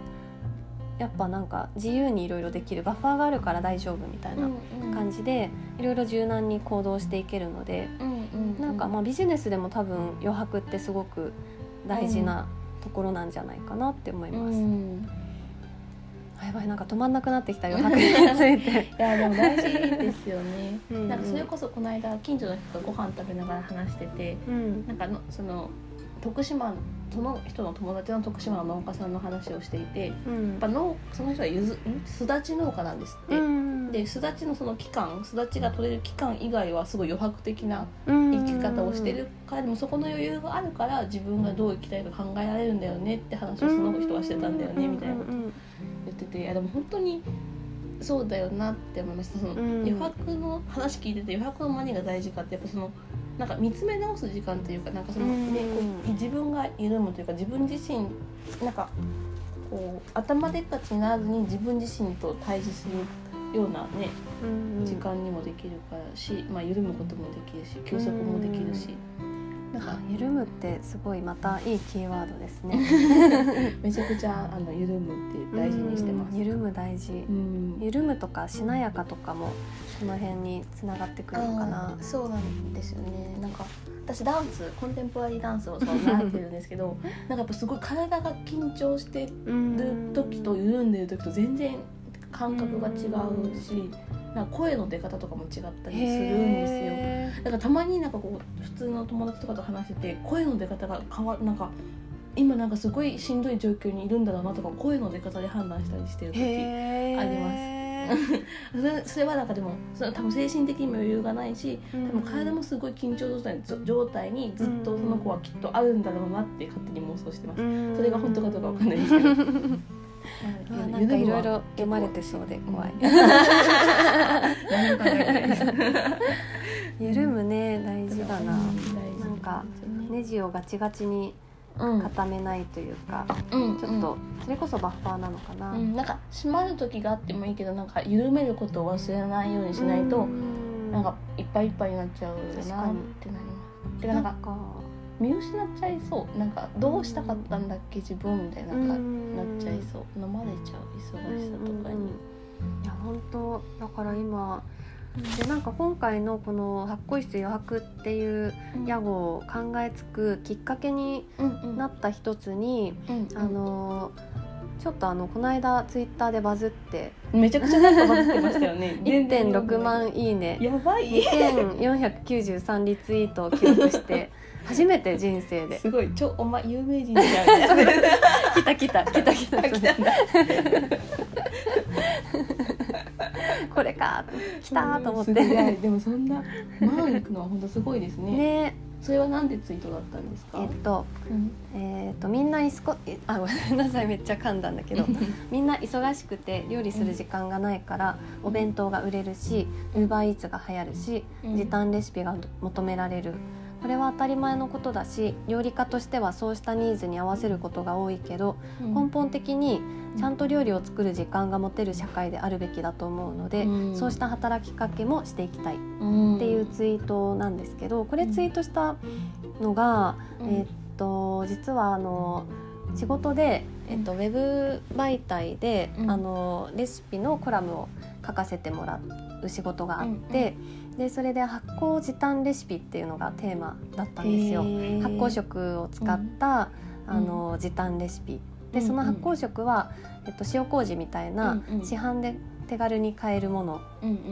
Speaker 1: やっぱなんか自由にいろいろできるバッファーがあるから大丈夫みたいな感じでいろいろ柔軟に行動していけるので、なんかまあビジネスでも多分余白ってすごく大事なところなんじゃないかなって思います。
Speaker 3: うん。
Speaker 1: あやばいなんか止まんなくなってきた余 [laughs] 白について。
Speaker 3: いやでも大事ですよね。[laughs]
Speaker 1: うんうん。
Speaker 3: なんかそれこそこの間近所の人とご飯食べながら話してて
Speaker 1: うん。
Speaker 3: なんかのその徳島その人の友達の徳島の農家さんの話をしていてやっ
Speaker 1: うん
Speaker 3: ぱ農その人はゆずん？すだち農家なんですって、
Speaker 1: うん
Speaker 3: ですだちのその期間すだちが取れる期間以外はすごい余白的な
Speaker 1: 生
Speaker 3: 生き方をしてるからでもそこの余裕があるから自分がどう生きたいか考えられるんだよねって話をその人はしてたんだよねみたいなってていやでも本当にそうだよなって思いました。その
Speaker 1: うん。
Speaker 3: 余白の話聞いてて余白の何が大事かってやっぱそのなんか見つめ直す時間というかなんかその、
Speaker 1: うん。
Speaker 3: ねこう自分が緩むというか自分自身なんかこう頭でっかちにならずに自分自身と対峙するようなね時間にもできるからし、まあ、緩むこともできるし休息もできるし、なんか
Speaker 1: あ緩むってすごいまたいいキーワードですね。[laughs]
Speaker 3: めちゃくちゃあの緩むって大事にしてます。
Speaker 1: うん緩む大事。
Speaker 3: うん
Speaker 1: 緩むとかしなやかとかもこの辺につながってくるのかな。
Speaker 3: そうなんですよねなんか私ダンスコンテンポラリーダンスをそう習ってるんですけどなんかやっぱすごい体が緊張してる時と緩んでる時と全然感覚が違うしなんか声の出方とかも違ったりするんですよ。
Speaker 1: へ
Speaker 3: だからたまになんかこう普通の友達とかと話してて声の出方が変わなんか今なんかすごいしんどい状況にいるんだろうなとか声の出方で判断したりしてる
Speaker 1: ー
Speaker 3: 時ありますそれそれはなんかでもそれ多分精神的にも余裕がないし
Speaker 1: うん
Speaker 3: でも体もすごい緊張状態に状態にずっとその子はきっとあるんだろうなって勝手に妄想してます。
Speaker 1: うん
Speaker 3: それが本当かどうかわかんないですけど。
Speaker 1: うわなんかいろいろ読まれてそうで怖い。[laughs] 緩むね大事だな。なんかネジをガチガチに
Speaker 3: うん。
Speaker 1: 固めないというか、
Speaker 3: うん。
Speaker 1: ちょっとそれこそバッファーなのかな。
Speaker 3: うん、なんか閉まる時があってもいいけどなんか緩めることを忘れないようにしないと、
Speaker 1: うん。
Speaker 3: なんかいっぱいいっぱいになっちゃうなってなります。なんか見失っちゃいそう。なんかどうしたかったんだっけ自分みたいななんか
Speaker 1: うん
Speaker 3: なっちゃいそう。飲まれちゃう忙しさとかに。
Speaker 1: いや本当だから今でなんか今回のこの発酵室余白っていう屋号を考えつくきっかけになった一つに、
Speaker 3: うん
Speaker 1: あのちょっとあのこの間ツイッターでバズって。
Speaker 3: めちゃくちゃなんかバズってましたよね。[laughs] 全然
Speaker 1: 1.6万い。いね。
Speaker 3: やばい。
Speaker 1: 2493リツイートを記録して初めて人生で。
Speaker 3: すごい。ちょお前有名人じゃんみたい。[laughs] な。
Speaker 1: 来た来た来た来た
Speaker 3: 来た。
Speaker 1: これか来たと思って
Speaker 3: でもそんな万いくのは本当すごいですね。
Speaker 1: ね。
Speaker 3: それはなんでツイートだったんですか？
Speaker 1: えっと
Speaker 3: うん
Speaker 1: えー、とみんなイスコえあごめんなさい。めっちゃ噛んだんだけどみんな忙しくて料理する時間がないからお弁当が売れるしウーバーイーツが流行るし
Speaker 3: うん。
Speaker 1: 時短レシピが求められるこれは当たり前のことだし料理家としてはそうしたニーズに合わせることが多いけど根本的にちゃんと料理を作る時間が持てる社会であるべきだと思うので、
Speaker 3: うん。
Speaker 1: そうした働きかけもしていきたいっ
Speaker 3: って
Speaker 1: いうツイートなんですけどこれツイートしたのが、えーっと実はあの仕事で、えっと、ウェブ媒体で、
Speaker 3: うん。
Speaker 1: あのレシピのコラムを書かせてもらう仕事があって、でそれで発酵時短レシピっていうのがテーマだったんですよ。発酵食を使った、
Speaker 3: うん。
Speaker 1: あの時短レシピ。でその発酵食は、えっと、塩麹みたいな
Speaker 3: うんうん。
Speaker 1: 市販で手軽に買えるもの。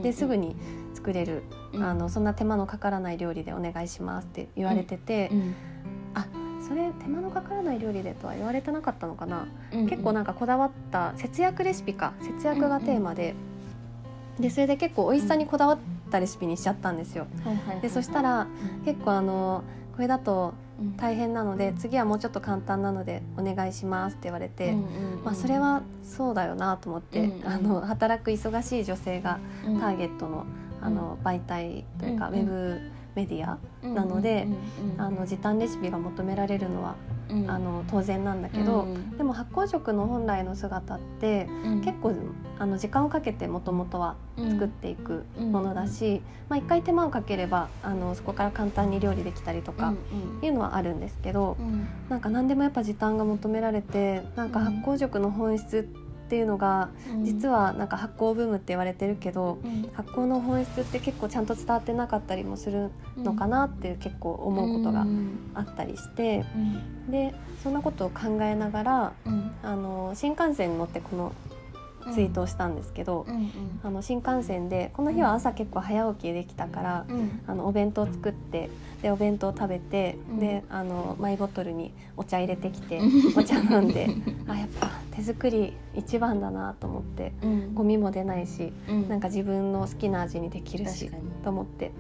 Speaker 1: ですぐに作れる、
Speaker 3: うん。
Speaker 1: あのそんな手間のかからない料理でお願いしますって言われてて、
Speaker 3: うん
Speaker 1: それ手間のかからない料理でとは言われてなかったのかな、
Speaker 3: うん
Speaker 1: 結構なんかこだわった節約レシピか。節約がテーマで、でそれで結構美味しさにこだわったレシピにしちゃったんですよ。でそしたら結構あのこれだと
Speaker 3: うん。
Speaker 1: 大変なので次はもうちょっと簡単なのでお願いしますって言われて、まあ、それはそうだよなと思って、あの働く忙しい女性がターゲットの,、あの媒体というか、ウェブメディアなのであの時短レシピが求められるのは、あの当然なんだけど、でも発酵食の本来の姿って結構あの時間をかけてもともとは作っていくものだし、まあ、一回手間をかければあのそこから簡単に料理できたりとかいうのはあるんですけど、なんか何でもやっぱ時短が求められてなんか発酵食の本質っていうのが実はなんか発酵ブームって言われてるけど発酵の本質って結構ちゃんと伝わってなかったりもするのかなって結構思うことがあったりしてでそんなことを考えながらあの新幹線に乗ってこのツイートをしたんですけど、あの新幹線でこの日は朝結構早起きできたから、あのお弁当作ってでお弁当食べて、
Speaker 3: うん。
Speaker 1: であのマイボトルにお茶入れてきてお茶飲んであやっぱ手作り一番だなと思ってゴミも出ないしなんか自分の好きな味にできるしと思って。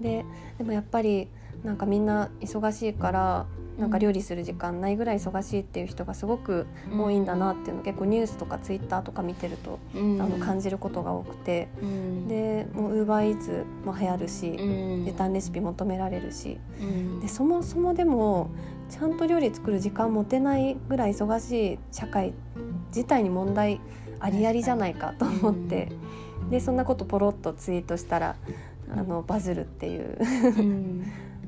Speaker 1: ででもやっぱりなんかみんな忙しいからなんか料理する時間ないぐらい忙しいっていう人がすごく多いんだなっていうの結構ニュースとかツイッターとか見てるとあの感じることが多くて。でもうウーバーイーツも流行るし時短レシピ求められるし。でそもそもでもちゃんと料理作る時間持てないぐらい忙しい社会自体に問題ありありじゃないかと思って。でそんなことポロッとツイートしたらあのバズるっていう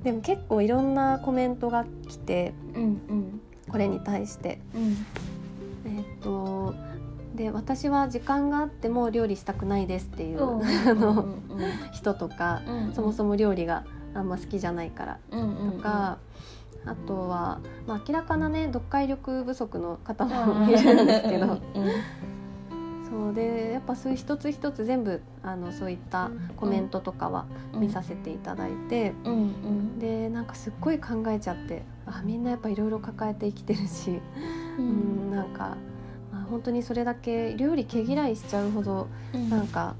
Speaker 1: でも結構いろんなコメントが来てこれに対して。えっとで私は時間があっても料理したくないですっていう人とかそもそも料理があんま好きじゃないからとか、あとは、まあ、明らかなね読解力不足の方もいるんですけどそうでやっぱそういう一つ一つ全部あのそういったコメントとかは見させていただいて、でなんかすっごい考えちゃってあみんなやっぱいろいろ抱えて生きてるし、うん、なんか、まあ、本当にそれだけ料理毛嫌いしちゃうほどなんか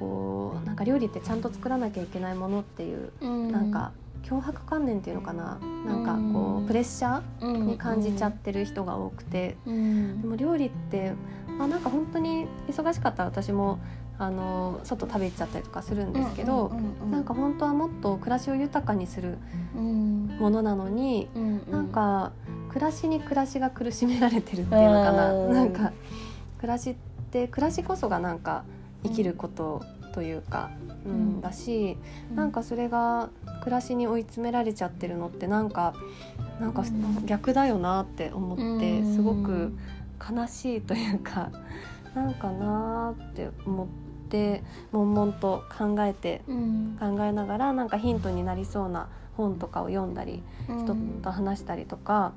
Speaker 1: こうなんか料理ってちゃんと作らなきゃいけないものっていうなんか脅迫観念っていうのかな？なんかこうプレッシャーに感じちゃってる人が多くて。でも料理ってあなんか本当に忙しかったら私もあの外食べ行っちゃったりとかするんですけどなんか本当はもっと暮らしを豊かにするものなのになんか暮らしに暮らしが苦しめられてるっていうのかな。
Speaker 3: うん。
Speaker 1: なんか暮らしって暮らしこそがなんか生きることというか、うん
Speaker 3: うん。
Speaker 1: だしなんかそれが暮らしに追い詰められちゃってるのってなんかなんか
Speaker 3: うん。
Speaker 1: 逆だよなって思って
Speaker 3: うん。
Speaker 1: すごく悲しいというか [laughs] なんかなーって思って悶々と考えて考えながらなんかヒントになりそうな本とかを読んだり人と話したりとか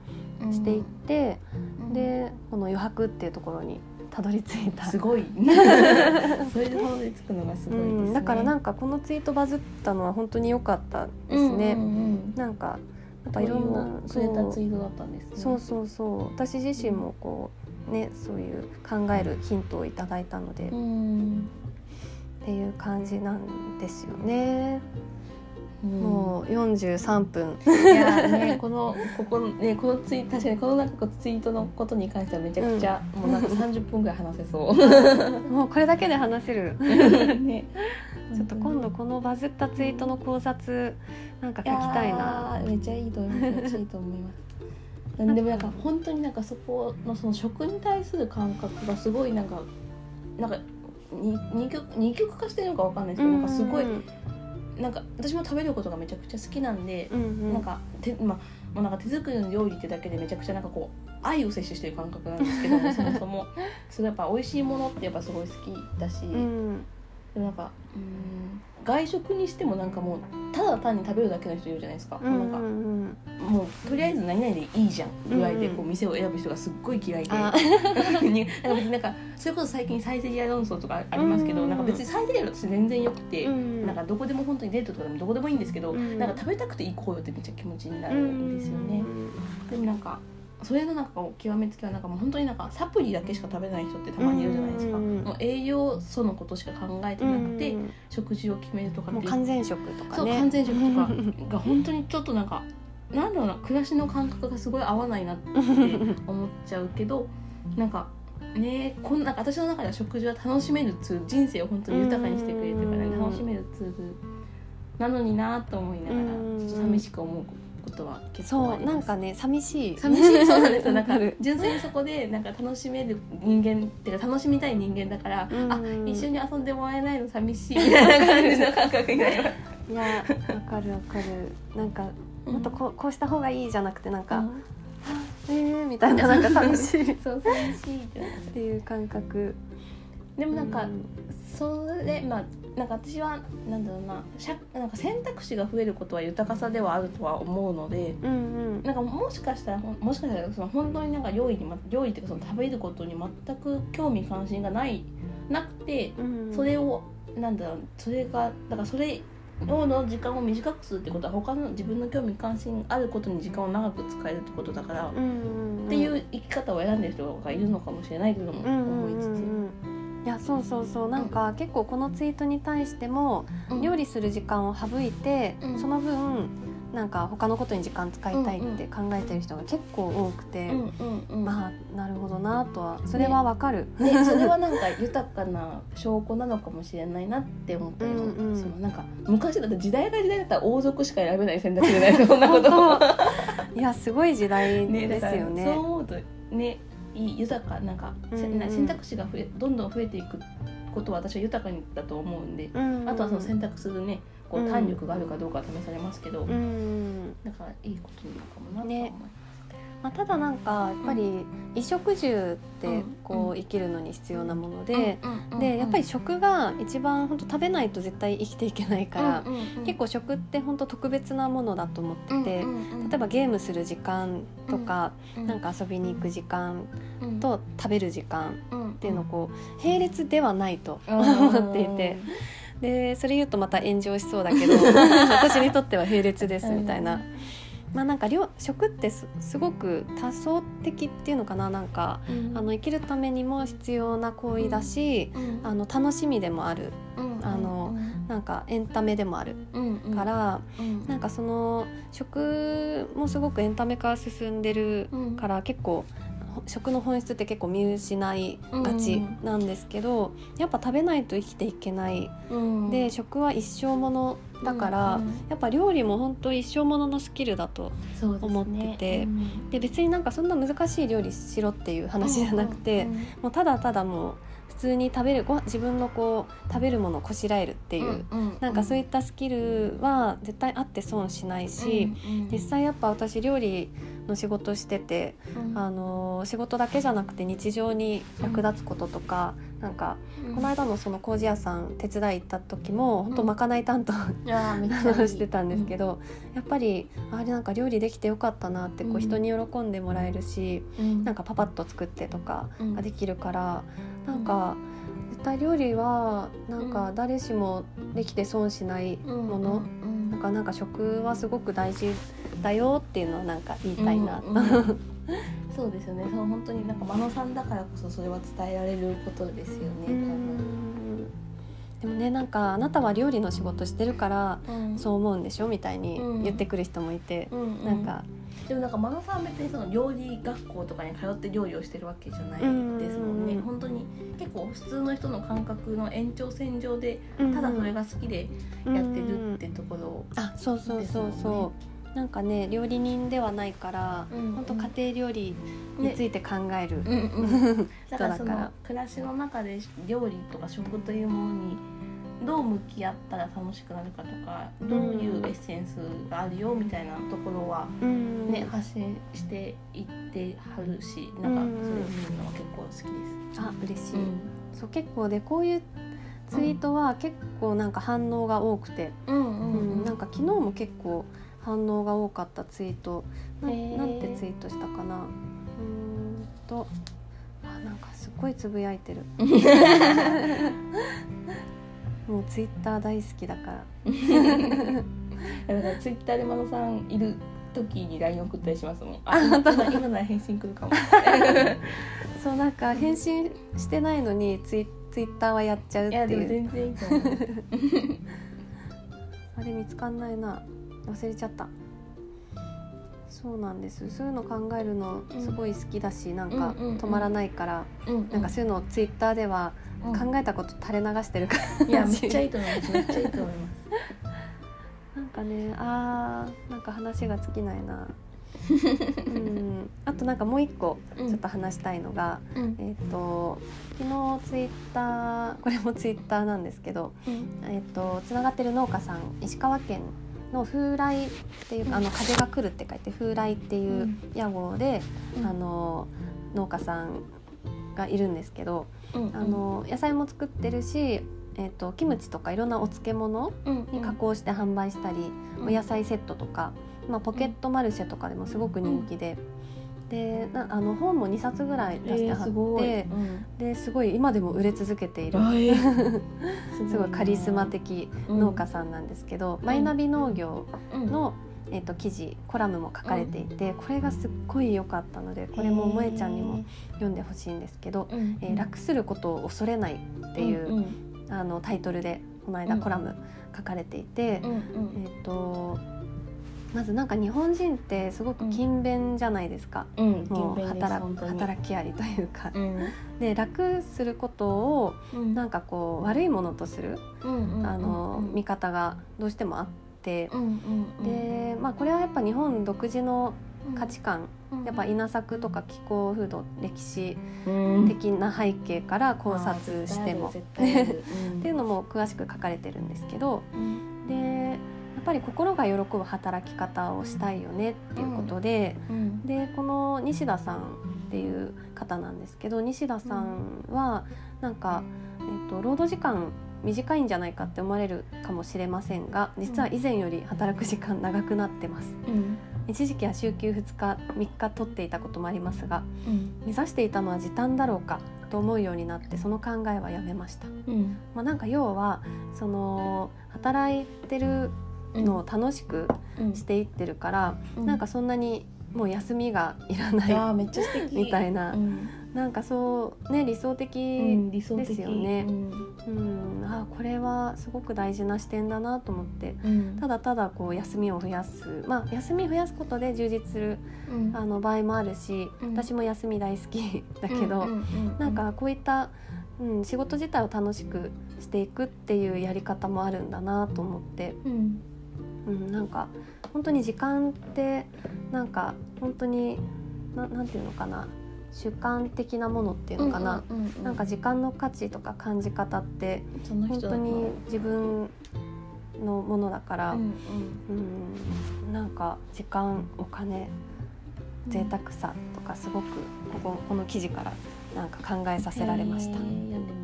Speaker 1: していって、でこの余白っていうところにたどり着いた。
Speaker 3: すごい。[laughs] それでたどり着くのがすごいですね、
Speaker 1: うん、だからなんかこのツイートバズったのは本当に良かったですね。なんかやっぱいろんなそう
Speaker 3: ツイートだったんですね。
Speaker 1: そうそうそう。私自身もこうねそういう考えるヒントをいただいたので、っ
Speaker 3: ん
Speaker 1: ていう感じなんですよね。
Speaker 3: も
Speaker 1: もう43分。
Speaker 3: ういやね [laughs] このここねこのツイ確かにこのなんかツイートのことに関してはめちゃくちゃ、もうなんか30分ぐらい話せそう [laughs]
Speaker 1: もうこれだけで話せる。[laughs]
Speaker 3: ね
Speaker 1: ちょっと今度このバズったツイートの考察なんか書きたいな。
Speaker 3: めっちゃいいと思いますいいと思いますでもなんか本当になんかそこのその食に対する感覚がすごいなんかなんかに二極二極化してるのかわかんないですけど、なんかすごい
Speaker 1: うん
Speaker 3: なんか私も食べることがめちゃくちゃ好きなんで、
Speaker 1: うんうん。
Speaker 3: なんか手まあもうなんか手作りの料理ってだけでめちゃくちゃなんかこう愛を摂取してる感覚なんですけどそもそも。すごいやっぱ美味しいものってやっぱすごい好きだし、
Speaker 1: うん
Speaker 3: でもなんかうん。外食にしてもなんかもうただだ単に食べるだけの人いるじゃないですか、
Speaker 1: うん
Speaker 3: なんか
Speaker 1: うん
Speaker 3: もうとりあえず何々でいいじゃん。ぐらいで
Speaker 1: うん
Speaker 3: こう店を選ぶ人がすっごい嫌いで、[laughs] なんか別になんかそれこそ最近サイゼリア論争とかありますけど、
Speaker 1: うん。
Speaker 3: なんか別にサイゼリア私全然よくて、
Speaker 1: うん。
Speaker 3: なんかどこでも本当にデートとかでもどこでもいいんですけど、
Speaker 1: うん。
Speaker 3: なんか食べたくて行こうよってめっちゃ気持ちにな
Speaker 1: う
Speaker 3: るんですよね。
Speaker 1: ん。
Speaker 3: でもなんかそれのなんか極めつけはなんかもう本当になんかサプリだけしか食べない人ってたまにいるじゃないですか、
Speaker 1: うん
Speaker 3: もう栄養素のことしか考えてなくて、
Speaker 1: うん
Speaker 3: 食事を決めるとかっていう。
Speaker 1: 完全食とかね。
Speaker 3: そう完全食とか。が本当にちょっとなんかなんだろうな暮らしの感覚がすごい合わないなって思っちゃうけどなんかねこんな私の中では食事は楽しめるツール人生を本当に豊かにしてくれるというかね
Speaker 1: うん。
Speaker 3: 楽しめるツールなのになと思いながら
Speaker 1: うん。
Speaker 3: ちょっと寂しく思うことは結構
Speaker 1: そうなんかね寂しい。
Speaker 3: 寂しいそうなんですよ。なんか純粋にそこでなんか楽しめる人間っていうか楽しみたい人間だから、
Speaker 1: うん。
Speaker 3: あ一緒に遊んでもらえないの寂しいみたいな感じの感覚になります。
Speaker 1: いやわかるわかる。なんかもっとこうこうした方がいいじゃなくてなんか、
Speaker 3: うん。
Speaker 1: えーみたいななんか寂しい。っ
Speaker 3: そう寂しいって
Speaker 1: いう感覚。
Speaker 3: でもなんか、
Speaker 1: うん。
Speaker 3: それまあなんか私はなんだろうなしゃなんか選択肢が増えることは豊かさではあるとは思うので
Speaker 1: うんうん。
Speaker 3: なんかもしかしたらもしかしたらその本当になんか料理に、ま、料理っていうかその食べることに全く興味関心がないなくて
Speaker 1: うん
Speaker 3: それをなんだろうそれがだからそれをの時間を短くするってことは他の自分の興味関心あることに時間を長く使えるってことだから、
Speaker 1: うんうんうん。
Speaker 3: っていう生き方を選んでる人がいるのかもしれないというのも
Speaker 1: うんうん
Speaker 3: 思いつつ。
Speaker 1: うんうんいやそうそうそう。なんか結構このツイートに対しても
Speaker 3: うん。
Speaker 1: 料理する時間を省いて、
Speaker 3: うん。
Speaker 1: その分なんか他のことに時間使いたいって考えてる人が結構多くて、
Speaker 3: うんうんうん。
Speaker 1: まあなるほどなとはそれはわかる、
Speaker 3: ね、それはなんか豊かな証拠なのかもしれないなって思ったりも
Speaker 1: うんうん。
Speaker 3: そのなんか昔だって時代が時代だったら王族しか選べない選択じゃない。そんなこと。
Speaker 1: 本 [laughs] いやすごい時代
Speaker 3: ね
Speaker 1: ですよ
Speaker 3: だからそう
Speaker 1: ね。
Speaker 3: 思うとねいい豊かなんか、せ
Speaker 1: うんうん。
Speaker 3: な選択肢が増えどんどん増えていくことは私は豊かにだと思うんで、
Speaker 1: うんうん。
Speaker 3: あとはその選択するねこ
Speaker 1: う
Speaker 3: うん。胆力があるかどうかは試されますけど、
Speaker 1: うん。
Speaker 3: だからいいことなのかもなとは思います。
Speaker 1: まあ、ただなんかやっぱり衣食住って
Speaker 3: うん。
Speaker 1: こう生きるのに必要なもので、でやっぱり食が一番本当食べないと絶対生きていけないから、結構食って本当特別なものだと思ってて、例えばゲームする時間とか、
Speaker 3: う
Speaker 1: なんか遊びに行く時間
Speaker 3: うん。
Speaker 1: と食べる時間
Speaker 3: うん。
Speaker 1: っていうのをこう並列ではないと
Speaker 3: うん。
Speaker 1: 思っていて。でそれ言うとまた炎上しそうだけど [laughs] 私にとっては並列ですみたいな。まあなんか量食ってすすごく多層的っていうのかななんか
Speaker 3: うん。
Speaker 1: あの生きるためにも必要な行為だし、
Speaker 3: うん。
Speaker 1: あの楽しみでもある。
Speaker 3: うん。
Speaker 1: あのなんかエンタメでもある。から、
Speaker 3: うん。
Speaker 1: なんかその食もすごくエンタメ化進んでる
Speaker 3: うん。
Speaker 1: から結構ほ食の本質って結構見失いがちなんですけど、やっぱ食べないと生きていけない、
Speaker 3: うん。
Speaker 1: で食は一生ものだから、
Speaker 3: うんうん
Speaker 1: やっぱ料理も本当一生もののスキルだと思ってて
Speaker 3: うん
Speaker 1: で別になんかそんな難しい料理しろっていう話じゃなくて、
Speaker 3: うん
Speaker 1: もうただただもう普通に食べるご自分のこう食べるものをこしらえるっていう、
Speaker 3: うん
Speaker 1: なんかそういったスキルは絶対あって損しないし、
Speaker 3: うん
Speaker 1: 実際やっぱ私料理の仕事してて、
Speaker 3: うん。
Speaker 1: あの仕事だけじゃなくて日常に役立つこととか、なんかこの間のその麹屋さん手伝い行った時も本当まかない担当
Speaker 3: いやーめっちゃいい。[laughs]
Speaker 1: してたんですけど、やっぱりあれなんか料理できてよかったなってこ
Speaker 3: う
Speaker 1: うん。人に喜んでもらえるし、
Speaker 3: うん。
Speaker 1: なんかパパッと作ってとか
Speaker 3: うん。
Speaker 1: ができるから、なんか絶対料理はなんか誰しもできて損しないもの、
Speaker 3: うん
Speaker 1: なんかなんか食はすごく大事だよっていうのはなんか言いたいな、
Speaker 3: うんうん [laughs] そうですよね。そう本当になんか真野さんだからこそそれは伝えられることですよね多分。
Speaker 1: でもねなんかあなたは料理の仕事してるから
Speaker 3: うん。
Speaker 1: そう思うんでしょみたいに
Speaker 3: うん。
Speaker 1: 言ってくる人もいて、
Speaker 3: うんうん。
Speaker 1: なんか。
Speaker 3: でもなんか真野さんは別にその料理学校とかに通って料理をしてるわけじゃないですもんね、
Speaker 1: うん
Speaker 3: 本当に結構普通の人の感覚の延長線上でただそれが好きでやってるってところ
Speaker 1: あそうそうそう
Speaker 3: です
Speaker 1: そう、なんかね料理人ではないから、
Speaker 3: うん
Speaker 1: 本当家庭料理について考える、
Speaker 3: うんうん、[laughs]
Speaker 1: 人
Speaker 3: だから。
Speaker 1: から
Speaker 3: の暮らしの中で料理とか食というものにどう向き合ったら楽しくなるかとかどういうエッセンスがあるよみたいなところは
Speaker 1: うん。
Speaker 3: ね、発信していってはるしなんかそれを見るのは結構好きです。
Speaker 1: あ嬉しい、
Speaker 3: うん。
Speaker 1: そう結構でこういうツイートは結構なんか反応が多くて、
Speaker 3: うんうん。
Speaker 1: うん。なんか昨日も結構反応が多かったツイート。ななんてツイートしたかな。うーんと。あなんかすごいつぶやいてる。[laughs] もうツイッター大好きだから。
Speaker 3: だからツイッターで真野さんいる時に LINE 送ったりしますもん。
Speaker 1: あ
Speaker 3: 今
Speaker 1: 本当
Speaker 3: 今なら返信来るかも。[laughs]
Speaker 1: そうなんか返信してないのにツイツイッターはやっちゃうって
Speaker 3: いやでも
Speaker 1: いう
Speaker 3: 全然いいと思う。[laughs]
Speaker 1: あれ見つかんないな忘れちゃった。そうなんです。そういうの考えるのすごい好きだし、なんか
Speaker 3: うんうん。うん
Speaker 1: 止まらないから、
Speaker 3: うん
Speaker 1: なんかそういうのをツイッターでは
Speaker 3: うん。
Speaker 1: 考えたこと垂れ流してるから、
Speaker 3: いやめっちゃいいと思います。めっちゃいいと思います。
Speaker 1: なんかねあーなんか話が尽きないな。[laughs] うん。あとなんかもう一個ちょっと話したいのが、
Speaker 3: うん。
Speaker 1: えっ、と昨日ツイッターこれもツイッターなんですけど
Speaker 3: うん。
Speaker 1: えっ、とつながってる農家さん石川県の風来っていう、
Speaker 3: うん
Speaker 1: あの風が来るって書いて風来っていううん。屋号で、
Speaker 3: うん。
Speaker 1: あの農家さんがいるんですけど、
Speaker 3: うん
Speaker 1: あの野菜も作ってるし、えっとキムチとかいろんなお漬物
Speaker 3: うん。
Speaker 1: に加工して販売したり、
Speaker 3: うん。
Speaker 1: お野菜セットとか、まあ、ポケットマルシェとかでもすごく人気で。でなあの本も2冊ぐらい出して
Speaker 3: えー
Speaker 1: はって、
Speaker 3: すごい。うん
Speaker 1: ですごい今でも売れ続けている。
Speaker 3: あえー。[laughs]
Speaker 1: すごい。カリスマ的農家
Speaker 3: さ
Speaker 1: さんなんですけど、マイナビ農業
Speaker 3: ん。
Speaker 1: の、えっと記事コラムも書かれていて、これがすっごい良かったのでこれも萌えちゃんにも読んでほしいんですけど「えー楽することを恐れない」っていう、
Speaker 3: うん。
Speaker 1: あのタイトルでこの間
Speaker 3: うん。
Speaker 1: コラム書かれていて、
Speaker 3: うん。うん。
Speaker 1: えっとまずなんか日本人ってすごく勤勉じゃないですか、
Speaker 3: うん
Speaker 1: もう働働きありというか。
Speaker 3: うん。
Speaker 1: で楽することを
Speaker 3: うん。
Speaker 1: なんかこう悪いものとする、
Speaker 3: うんうん
Speaker 1: あの
Speaker 3: うん。
Speaker 1: 見方がどうしてもあって、で、まあ、これはやっぱ日本独自の価値観、
Speaker 3: うん。
Speaker 1: やっぱ稲作とか気候風土歴史
Speaker 3: うん。
Speaker 1: 的な背景から考察しても、[laughs] っていうのも詳しく書かれてるんですけど。
Speaker 3: うん。
Speaker 1: でやっぱり心が喜ぶ働き方をしたいよねっていうことで、
Speaker 3: うん。
Speaker 1: でこの西田さんっていう方なんですけど西田さんはなんか、えっと労働時間短いんじゃないかって思われるかもしれませんが実は以前より働く時間長くなってます。
Speaker 3: うん。
Speaker 1: 一時期は週休2日3日取っていたこともありますが
Speaker 3: うん。
Speaker 1: 目指していたのは時短だろうかと思うようになってその考えはやめました、
Speaker 3: うん。
Speaker 1: まあ、なんか要はその働いてるのを楽しく
Speaker 3: うん。
Speaker 1: していってるから、
Speaker 3: うん。
Speaker 1: なんかそんなにもう休みがいらない
Speaker 3: めっちゃ素敵。
Speaker 1: みたいな。
Speaker 3: うん。
Speaker 1: なんかそうね理想的、ですよね。
Speaker 3: うん。
Speaker 1: うん。あこれはすごく大事な視点だなと思って。
Speaker 3: うん。
Speaker 1: ただただこう休みを増やす。まあ休み増やすことで充実する
Speaker 3: うん。
Speaker 1: あの場合もあるし、
Speaker 3: うん。
Speaker 1: 私も休み大好きだけど、
Speaker 3: うんうんうん。
Speaker 1: なんかこういった、うん、仕事自体を楽しくしていくっていうやり方もあるんだなと思って、
Speaker 3: うん
Speaker 1: うん、なんか本当に時間ってなんか本当にななんていうのかな主観的なものっていうのかな、なんか時間の価値とか感じ方って本当に自分のものだから、
Speaker 3: うん
Speaker 1: うん、なんか時間お金
Speaker 3: うん
Speaker 1: 贅沢さとかすごくこここの記事からなんか考えさせられました。
Speaker 3: へー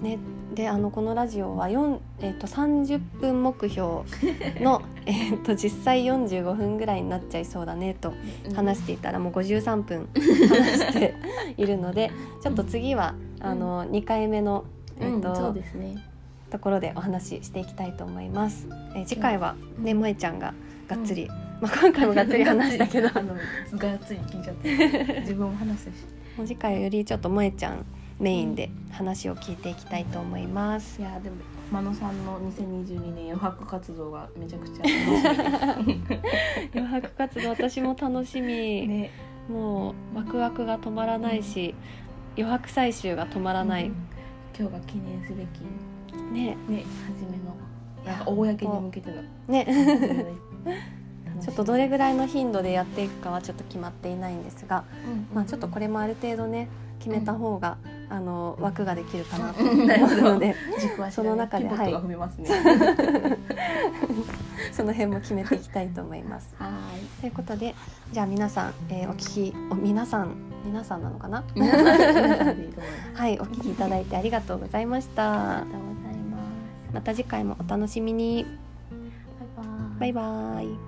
Speaker 1: ね、であのこのラジオは4、えっと30分目標の、[laughs] えっと実際45分ぐらいになっちゃいそうだねと話していたらもう53分 [laughs] 話しているのでちょっと次はあの2回目の、えっと
Speaker 3: うんそうですね。
Speaker 1: ところでお話ししていきたいと思います。えー次回はね萌ちゃんががっつり、まあ今回もがっつり [laughs] 話したけど。
Speaker 3: あのがっつり聞いちゃって。自分も話したし。
Speaker 1: もう次回よりちょっと萌ちゃんメインで話を聞いていきたいと思います。
Speaker 3: い。やでも真野さんの2022年余白活動がめちゃくちゃ楽しみで
Speaker 1: 余白活動私も楽しみ、
Speaker 3: すね。
Speaker 1: もうワクワクが止まらないし、余白採集が止まらない、
Speaker 3: うん。今日が記念すべき。
Speaker 1: ね。
Speaker 3: ね初めの。なんか公に向けての。
Speaker 1: ね。ち
Speaker 3: ち
Speaker 1: ょっとどれぐらいの頻度でやっていくかはちょっと決まっていないんですが、
Speaker 3: うん。
Speaker 1: まあ、ちょっとこれもある程度ね決めた方が、あの枠ができるかなと思うので。その中で
Speaker 3: ピボットが踏めますね。[laughs]
Speaker 1: その辺も決めていきたいと思います。[laughs]
Speaker 3: は
Speaker 1: ということでじゃあ皆さん、えーお聞きお皆さん皆さんなのかな？[laughs] はいお聞きいただいてありがとうございました。
Speaker 3: ありがとうございます。
Speaker 1: また次回もお楽しみに。
Speaker 2: バイバイ。
Speaker 1: バイバイ